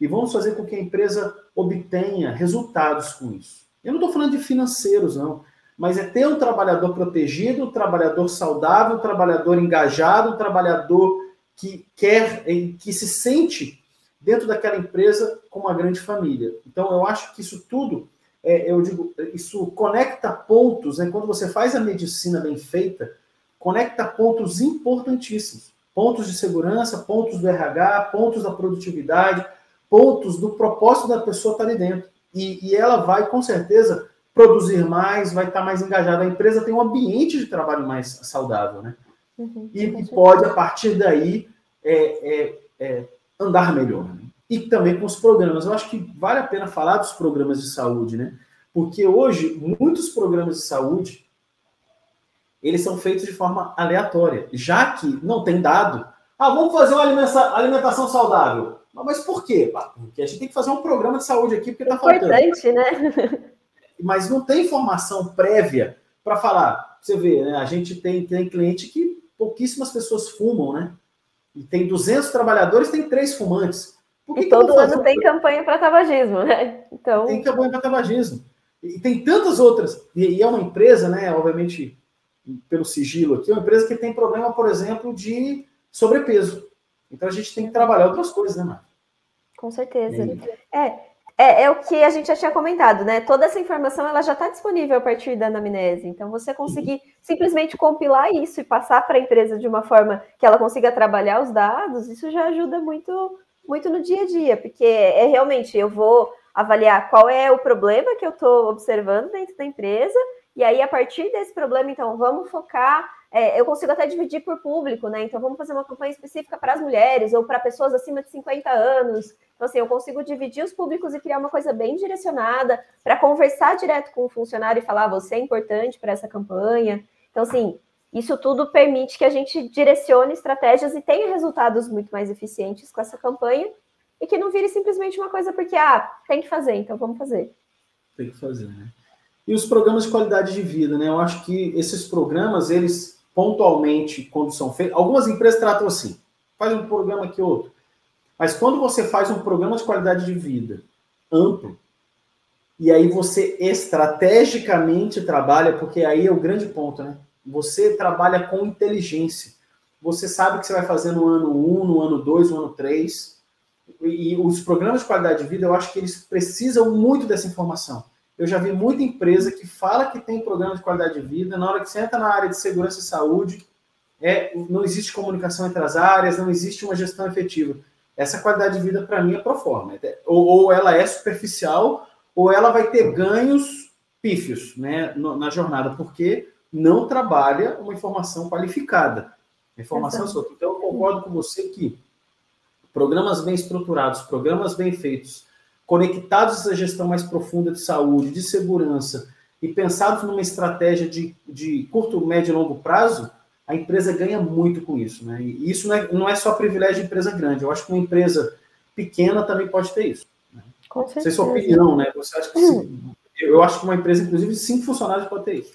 e vamos fazer com que a empresa obtenha resultados com isso. Eu não estou falando de financeiros, não, mas é ter um trabalhador protegido, um trabalhador saudável, um trabalhador engajado, um trabalhador que quer, que se sente dentro daquela empresa como uma grande família. Então eu acho que isso tudo, é, eu digo, isso conecta pontos, né? quando você faz a medicina bem feita, conecta pontos importantíssimos. Pontos de segurança, pontos do RH, pontos da produtividade, pontos do propósito da pessoa estar ali dentro. E, e ela vai, com certeza, produzir mais, vai estar mais engajada. A empresa tem um ambiente de trabalho mais saudável, né? Uhum, e pode, a partir daí, é, é, é, andar melhor. Né? E também com os programas. Eu acho que vale a pena falar dos programas de saúde, né? Porque hoje, muitos programas de saúde eles são feitos de forma aleatória, já que não tem dado. Ah, vamos fazer uma alimentação saudável. Mas por quê? Porque a gente tem que fazer um programa de saúde aqui, porque está faltando. Importante, né? Mas não tem informação prévia para falar. Você vê, né? A gente tem, tem cliente que pouquíssimas pessoas fumam, né? E tem 200 trabalhadores, tem três fumantes. Que e todo ano tem campanha para tabagismo, né? Então... Tem campanha para tabagismo. E tem tantas outras. E, e é uma empresa, né? Obviamente, pelo sigilo aqui, é uma empresa que tem problema, por exemplo, de sobrepeso. Então a gente tem que trabalhar outras coisas, né, Marcos? Com certeza. É, é, é, o que a gente já tinha comentado, né? Toda essa informação ela já está disponível a partir da anamnese. Então, você conseguir simplesmente compilar isso e passar para a empresa de uma forma que ela consiga trabalhar os dados, isso já ajuda muito, muito no dia a dia, porque é realmente eu vou avaliar qual é o problema que eu estou observando dentro da empresa e aí, a partir desse problema, então, vamos focar. É, eu consigo até dividir por público, né? Então, vamos fazer uma campanha específica para as mulheres ou para pessoas acima de 50 anos. Então, assim, eu consigo dividir os públicos e criar uma coisa bem direcionada para conversar direto com o funcionário e falar: ah, você é importante para essa campanha. Então, assim, isso tudo permite que a gente direcione estratégias e tenha resultados muito mais eficientes com essa campanha e que não vire simplesmente uma coisa porque, ah, tem que fazer, então vamos fazer. Tem que fazer, né? E os programas de qualidade de vida, né? Eu acho que esses programas, eles pontualmente, quando são feitos, algumas empresas tratam assim, faz um programa aqui outro. Mas quando você faz um programa de qualidade de vida amplo, e aí você estrategicamente trabalha, porque aí é o grande ponto, né? Você trabalha com inteligência. Você sabe o que você vai fazer no ano 1, no ano 2, no ano 3. E os programas de qualidade de vida, eu acho que eles precisam muito dessa informação. Eu já vi muita empresa que fala que tem programa de qualidade de vida, na hora que você entra na área de segurança e saúde, é, não existe comunicação entre as áreas, não existe uma gestão efetiva. Essa qualidade de vida, para mim, é pro forma. Ou, ou, ela é superficial, ou ela vai ter ganhos pífios né, na jornada, porque não trabalha uma informação qualificada. Informação solta. Então, eu concordo com você que programas bem estruturados, programas bem feitos, conectados a essa gestão mais profunda de saúde, de segurança, e pensados numa estratégia de, de curto, médio e longo prazo, a empresa ganha muito com isso. Né? E isso não é, não é só privilégio de empresa grande. Eu acho que uma empresa pequena também pode ter isso. Né? Com certeza. Não sei sua opinião, né? Você acha que hum. Eu acho que uma empresa, inclusive, cinco funcionários pode ter isso.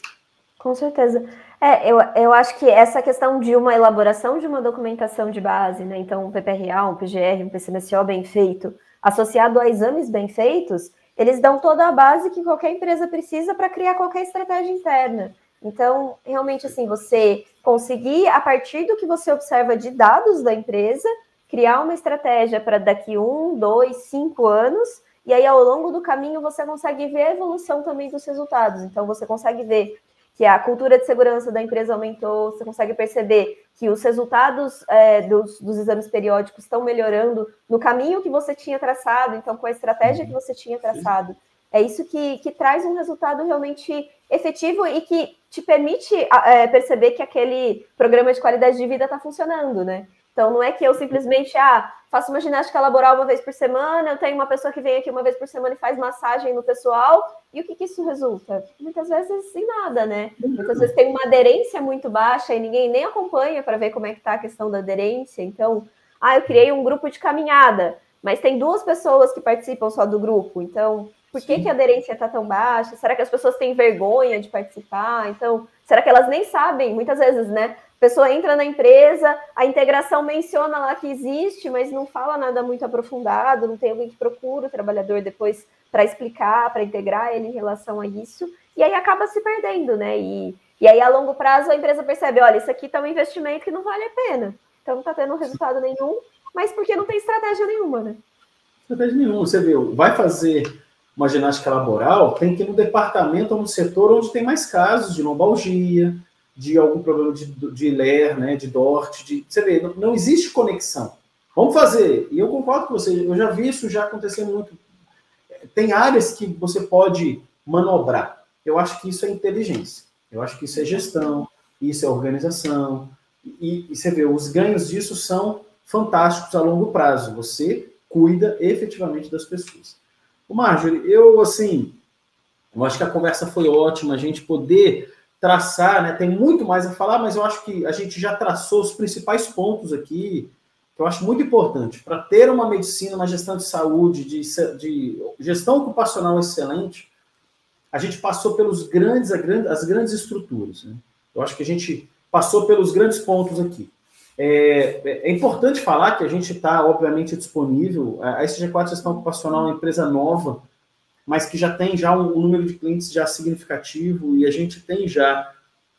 Com certeza. É, eu, eu acho que essa questão de uma elaboração de uma documentação de base, né? Então, um PPRA, um PGR, um PCMSO bem feito, associado a exames bem feitos, eles dão toda a base que qualquer empresa precisa para criar qualquer estratégia interna. Então, realmente, assim, você conseguir, a partir do que você observa de dados da empresa, criar uma estratégia para daqui um, dois, cinco anos, e aí ao longo do caminho você consegue ver a evolução também dos resultados. Então, você consegue ver que a cultura de segurança da empresa aumentou, você consegue perceber que os resultados é, dos, dos, exames periódicos estão melhorando no caminho que você tinha traçado, então com a estratégia que você tinha traçado. É isso que, que traz um resultado realmente efetivo e que te permite é, perceber que aquele programa de qualidade de vida está funcionando, né? Então, não é que eu simplesmente ah, faço uma ginástica laboral uma vez por semana, eu tenho uma pessoa que vem aqui uma vez por semana e faz massagem no pessoal, e o que, que isso resulta? Muitas vezes em nada, né? Muitas vezes tem uma aderência muito baixa e ninguém nem acompanha para ver como é que está a questão da aderência. Então, ah, eu criei um grupo de caminhada, mas tem duas pessoas que participam só do grupo, então por que, que a aderência está tão baixa? Será que as pessoas têm vergonha de participar? Então, será que elas nem sabem? Muitas vezes, né? A pessoa entra na empresa, a integração menciona lá que existe, mas não fala nada muito aprofundado, não tem alguém que procura o trabalhador depois para explicar, para integrar ele em relação a isso, e aí acaba se perdendo, né? E, e aí, a longo prazo, a empresa percebe: olha, isso aqui está um investimento que não vale a pena, então não está tendo resultado nenhum, mas porque não tem estratégia nenhuma, né? Estratégia nenhuma, você viu, vai fazer uma ginástica laboral, tem que ir no departamento ou no setor onde tem mais casos de lombalgia, de algum problema de, de LER, né, de DORT, de, você vê, não, não, existe conexão. Vamos fazer. E eu concordo com você, eu já vi isso já acontecendo muito. Tem áreas que você pode manobrar. Eu acho que isso é inteligência. Eu acho que isso é gestão, isso é organização. E, e você vê, os ganhos disso são fantásticos a longo prazo. Você cuida efetivamente das pessoas. O Marjorie, eu, assim, eu acho que a conversa foi ótima, a gente poder traçar, né? Tem muito mais a falar, mas eu acho que a gente já traçou os principais pontos aqui, que eu acho muito importante. Para ter uma medicina, uma gestão de saúde, de, de gestão ocupacional excelente, a gente passou pelos grandes, as grandes estruturas. Né? Eu acho que a gente passou pelos grandes pontos aqui. É, é, importante falar que a gente está, obviamente, disponível. A SG4 Gestão Ocupacional é uma empresa nova, mas que já tem já um, um, número de clientes já significativo e a gente tem já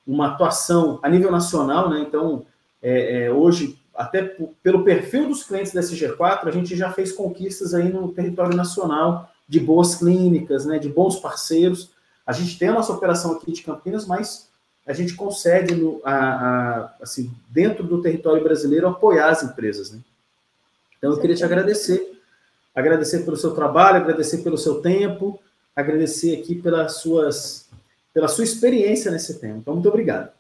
uma atuação a nível nacional, né? Então, é, é, hoje, até pelo perfil dos clientes da SG4, a gente já fez conquistas aí no território nacional de boas clínicas, né? De bons parceiros. A gente tem a nossa operação aqui de Campinas, mas a gente consegue, no, a, a, assim, dentro do território brasileiro, apoiar as empresas. Né? Então, eu queria te agradecer. Agradecer pelo seu trabalho, agradecer pelo seu tempo, agradecer aqui pelas suas, pela sua experiência nesse tema. Então, muito obrigado.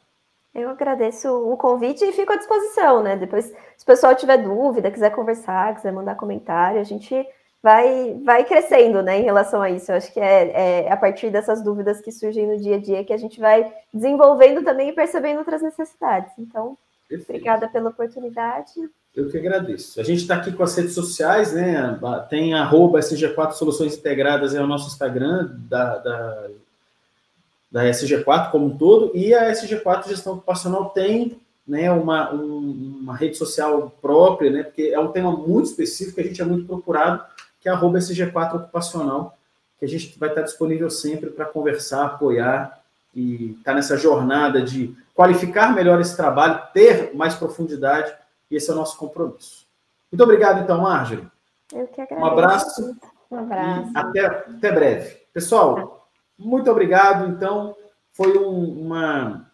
Eu agradeço o convite e fico à disposição, né? Depois, se o pessoal tiver dúvida, quiser conversar, quiser mandar comentário, a gente vai, vai crescendo né, em relação a isso. Eu acho que é, é a partir dessas dúvidas que surgem no dia a dia que a gente vai desenvolvendo também e percebendo outras necessidades. Então, Perfeito. obrigada pela oportunidade. Eu que agradeço. A gente está aqui com as redes sociais, né? Tem arroba SG4 Soluções Integradas, é o nosso Instagram da, da, da SG4 como um todo, e a SG4 Gestão Ocupacional tem né, uma, um, uma rede social própria, né? Porque é um tema muito específico, a gente é muito procurado que é arroba SG4 Ocupacional, que a gente vai estar disponível sempre para conversar, apoiar e estar tá nessa jornada de qualificar melhor esse trabalho, ter mais profundidade, e esse é o nosso compromisso. Muito obrigado, então, Marjorie. Eu que agradeço. Um abraço. Um abraço. até, até breve. Pessoal, muito obrigado. Então, foi um, uma,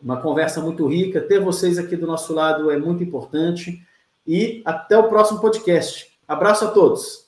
uma conversa muito rica. Ter vocês aqui do nosso lado é muito importante. E até o próximo podcast. Abraço a todos.